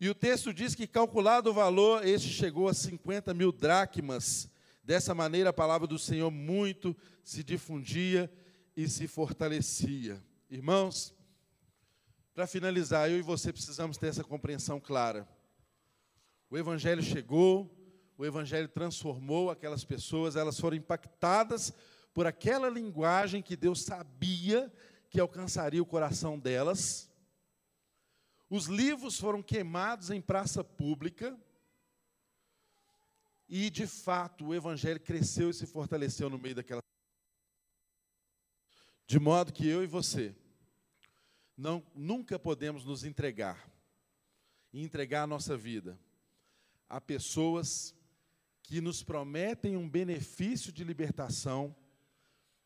E o texto diz que, calculado o valor, este chegou a 50 mil dracmas. Dessa maneira, a palavra do Senhor muito se difundia e se fortalecia. Irmãos, Para finalizar, eu e você precisamos ter essa compreensão clara. O Evangelho chegou, o Evangelho transformou aquelas pessoas, elas foram impactadas por aquela linguagem que Deus sabia que alcançaria o coração delas. Os livros foram queimados em praça pública. E, de fato, o Evangelho cresceu e se fortaleceu no meio daquela. De modo que eu e você não, nunca podemos nos entregar e entregar a nossa vida a pessoas que nos prometem um benefício de libertação,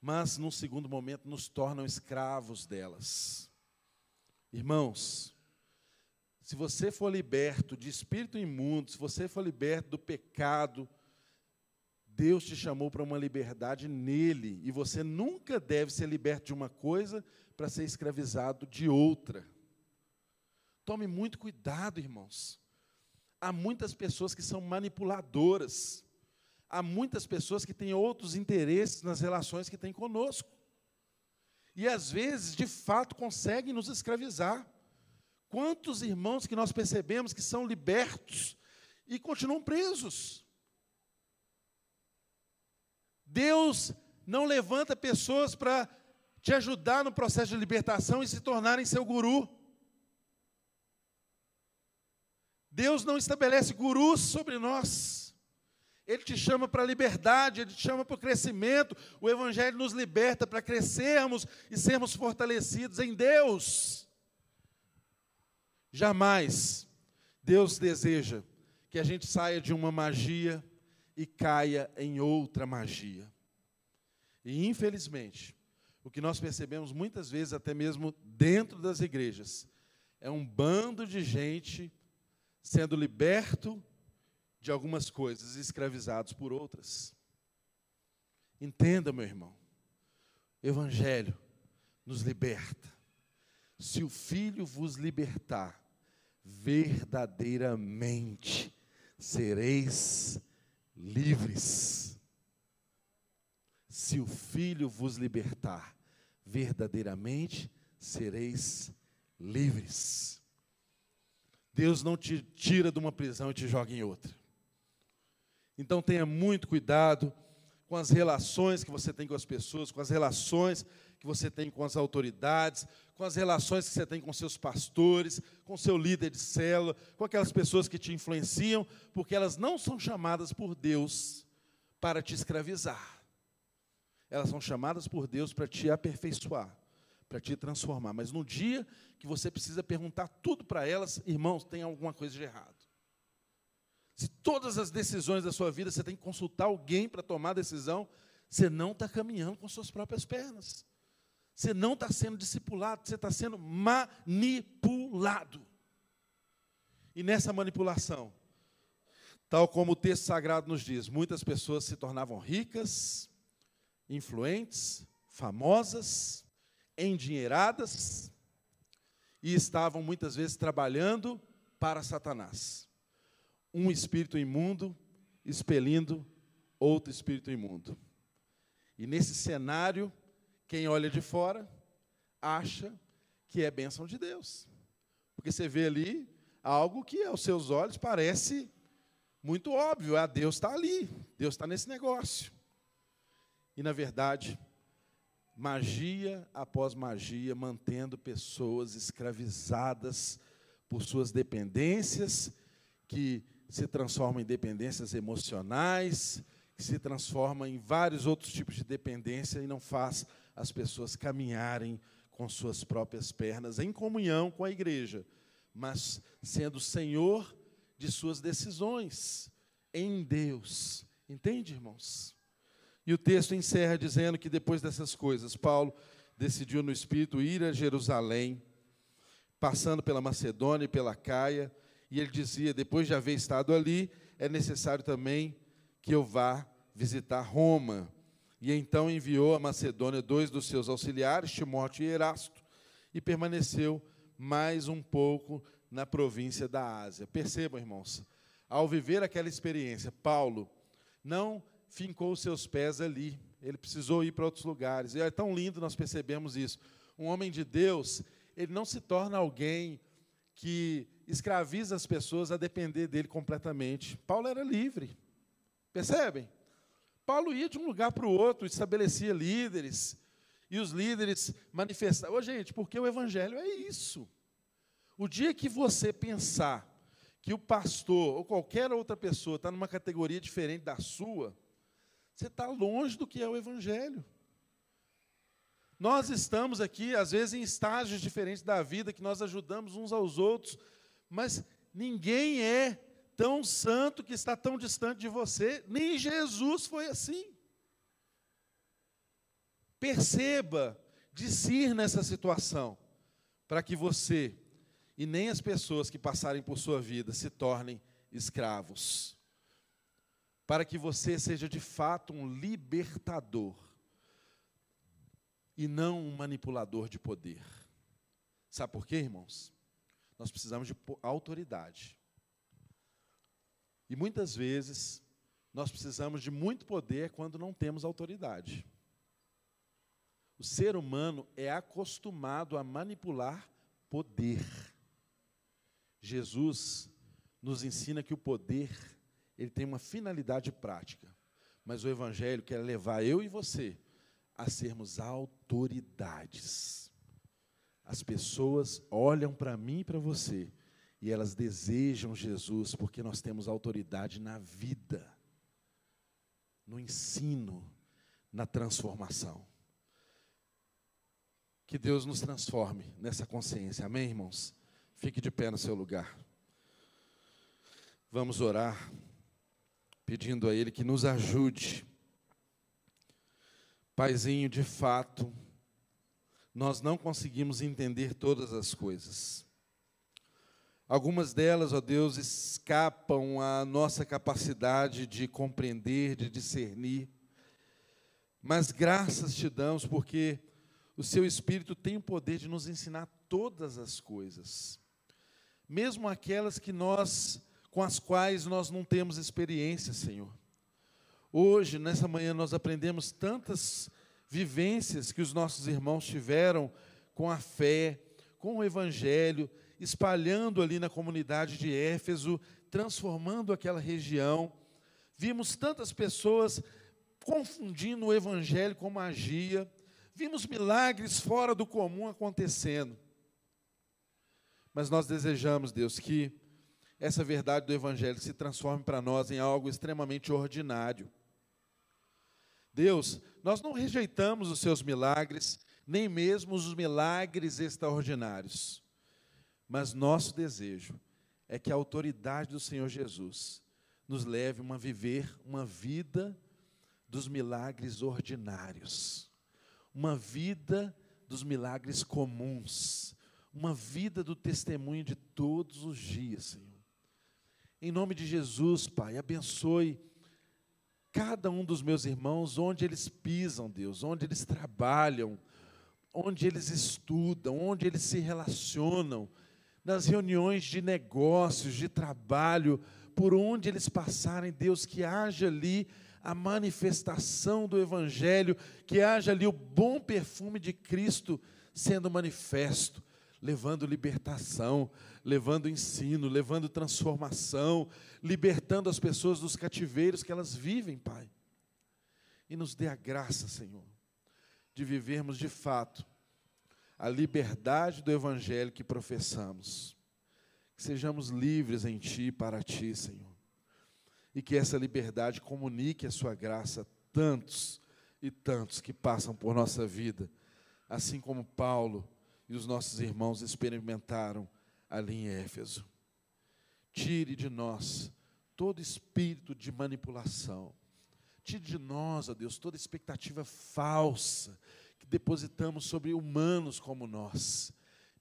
mas, num segundo momento, nos tornam escravos delas. Irmãos, se você for liberto de espírito imundo, se você for liberto do pecado, Deus te chamou para uma liberdade nele, e você nunca deve ser liberto de uma coisa para ser escravizado de outra. Tome muito cuidado, irmãos. Há muitas pessoas que são manipuladoras. Há muitas pessoas que têm outros interesses nas relações que têm conosco. E às vezes, de fato, conseguem nos escravizar. Quantos irmãos que nós percebemos que são libertos e continuam presos? Deus não levanta pessoas para te ajudar no processo de libertação e se tornarem seu guru. Deus não estabelece gurus sobre nós. Ele te chama para a liberdade, ele te chama para o crescimento. O Evangelho nos liberta para crescermos e sermos fortalecidos em Deus. Jamais Deus deseja que a gente saia de uma magia e caia em outra magia. E, infelizmente, o que nós percebemos muitas vezes, até mesmo dentro das igrejas, é um bando de gente sendo liberto de algumas coisas e escravizados por outras. Entenda, meu irmão, o Evangelho nos liberta. Se o Filho vos libertar, verdadeiramente sereis livres. Se o Filho vos libertar, verdadeiramente sereis livres. Deus não te tira de uma prisão e te joga em outra. Então tenha muito cuidado com as relações que você tem com as pessoas, com as relações que você tem com as autoridades, com as relações que você tem com seus pastores, com seu líder de célula, com aquelas pessoas que te influenciam, porque elas não são chamadas por Deus para te escravizar. Elas são chamadas por Deus para te aperfeiçoar, para te transformar. Mas no dia que você precisa perguntar tudo para elas, irmãos, tem alguma coisa de errado. Se todas as decisões da sua vida você tem que consultar alguém para tomar a decisão, você não está caminhando com suas próprias pernas. Você não está sendo discipulado, você está sendo manipulado. E nessa manipulação, tal como o texto sagrado nos diz, muitas pessoas se tornavam ricas, influentes, famosas, endinheiradas, e estavam muitas vezes trabalhando para Satanás. Um espírito imundo expelindo outro espírito imundo. E nesse cenário, quem olha de fora acha que é bênção de Deus. Porque você vê ali algo que aos seus olhos parece muito óbvio. Ah, Deus está ali, Deus está nesse negócio. E na verdade, magia após magia, mantendo pessoas escravizadas por suas dependências, que se transformam em dependências emocionais, que se transformam em vários outros tipos de dependência e não faz as pessoas caminharem com suas próprias pernas em comunhão com a igreja, mas sendo Senhor de suas decisões em Deus. Entende, irmãos? E o texto encerra dizendo que depois dessas coisas, Paulo decidiu no espírito ir a Jerusalém, passando pela Macedônia e pela Caia, e ele dizia: depois de haver estado ali, é necessário também que eu vá visitar Roma. E então enviou a Macedônia dois dos seus auxiliares, Timóteo e Erasto, e permaneceu mais um pouco na província da Ásia. Percebam, irmãos, ao viver aquela experiência, Paulo não fincou seus pés ali, ele precisou ir para outros lugares. E é tão lindo nós percebemos isso. Um homem de Deus, ele não se torna alguém que escraviza as pessoas a depender dele completamente. Paulo era livre. Percebem? Paulo ia de um lugar para o outro, estabelecia líderes, e os líderes manifestavam. Ô, gente, porque o evangelho é isso. O dia que você pensar que o pastor ou qualquer outra pessoa está numa categoria diferente da sua, você está longe do que é o evangelho. Nós estamos aqui, às vezes, em estágios diferentes da vida, que nós ajudamos uns aos outros, mas ninguém é tão santo que está tão distante de você, nem Jesus foi assim. Perceba, discir nessa situação, para que você e nem as pessoas que passarem por sua vida se tornem escravos. Para que você seja de fato um libertador e não um manipulador de poder. Sabe por quê, irmãos? Nós precisamos de autoridade. E muitas vezes nós precisamos de muito poder quando não temos autoridade. O ser humano é acostumado a manipular poder. Jesus nos ensina que o poder ele tem uma finalidade prática, mas o evangelho quer levar eu e você a sermos autoridades. As pessoas olham para mim e para você e elas desejam Jesus porque nós temos autoridade na vida, no ensino, na transformação. Que Deus nos transforme nessa consciência, amém, irmãos? Fique de pé no seu lugar. Vamos orar, pedindo a Ele que nos ajude Paizinho, de fato, nós não conseguimos entender todas as coisas. Algumas delas, ó Deus, escapam à nossa capacidade de compreender, de discernir. Mas graças te damos porque o Seu Espírito tem o poder de nos ensinar todas as coisas, mesmo aquelas que nós com as quais nós não temos experiência, Senhor. Hoje, nessa manhã, nós aprendemos tantas vivências que os nossos irmãos tiveram com a fé, com o Evangelho, espalhando ali na comunidade de Éfeso, transformando aquela região. Vimos tantas pessoas confundindo o Evangelho com magia, vimos milagres fora do comum acontecendo. Mas nós desejamos, Deus, que essa verdade do Evangelho se transforme para nós em algo extremamente ordinário Deus, nós não rejeitamos os seus milagres, nem mesmo os milagres extraordinários. Mas nosso desejo é que a autoridade do Senhor Jesus nos leve a viver uma vida dos milagres ordinários, uma vida dos milagres comuns, uma vida do testemunho de todos os dias, Senhor. Em nome de Jesus, Pai, abençoe cada um dos meus irmãos, onde eles pisam, Deus, onde eles trabalham, onde eles estudam, onde eles se relacionam, nas reuniões de negócios, de trabalho, por onde eles passarem, Deus, que haja ali a manifestação do Evangelho, que haja ali o bom perfume de Cristo sendo manifesto levando libertação, levando ensino, levando transformação, libertando as pessoas dos cativeiros que elas vivem, Pai. E nos dê a graça, Senhor, de vivermos de fato a liberdade do Evangelho que professamos. Que sejamos livres em Ti e para Ti, Senhor. E que essa liberdade comunique a Sua graça a tantos e tantos que passam por nossa vida, assim como Paulo e os nossos irmãos experimentaram ali em Éfeso. Tire de nós todo espírito de manipulação. Tire de nós, ó Deus, toda expectativa falsa que depositamos sobre humanos como nós.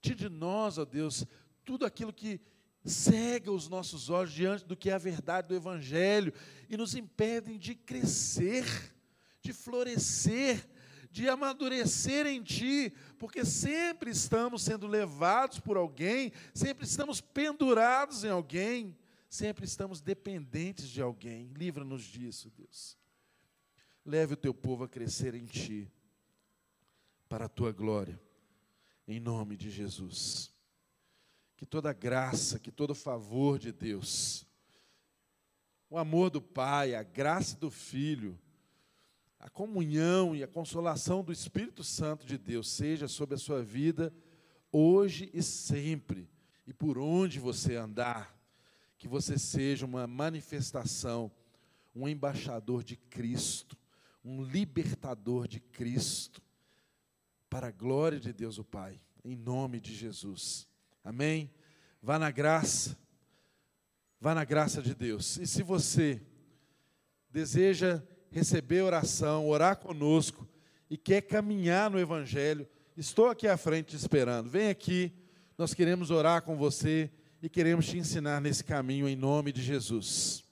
Tire de nós, ó Deus, tudo aquilo que cega os nossos olhos diante do que é a verdade do Evangelho e nos impedem de crescer, de florescer de amadurecer em Ti, porque sempre estamos sendo levados por alguém, sempre estamos pendurados em alguém, sempre estamos dependentes de alguém. Livra-nos disso, Deus. Leve o Teu povo a crescer em Ti, para a Tua glória. em nome de Jesus. Que toda graça, que todo favor de Deus, o amor do Pai, a graça do Filho, a comunhão e a consolação do Espírito Santo de Deus seja sobre a sua vida hoje e sempre, e por onde você andar, que você seja uma manifestação, um embaixador de Cristo, um libertador de Cristo, para a glória de Deus o Pai, em nome de Jesus. Amém? Vá na graça, vá na graça de Deus. E se você deseja receber oração, orar conosco e quer caminhar no Evangelho, estou aqui à frente esperando. Vem aqui, nós queremos orar com você e queremos te ensinar nesse caminho em nome de Jesus.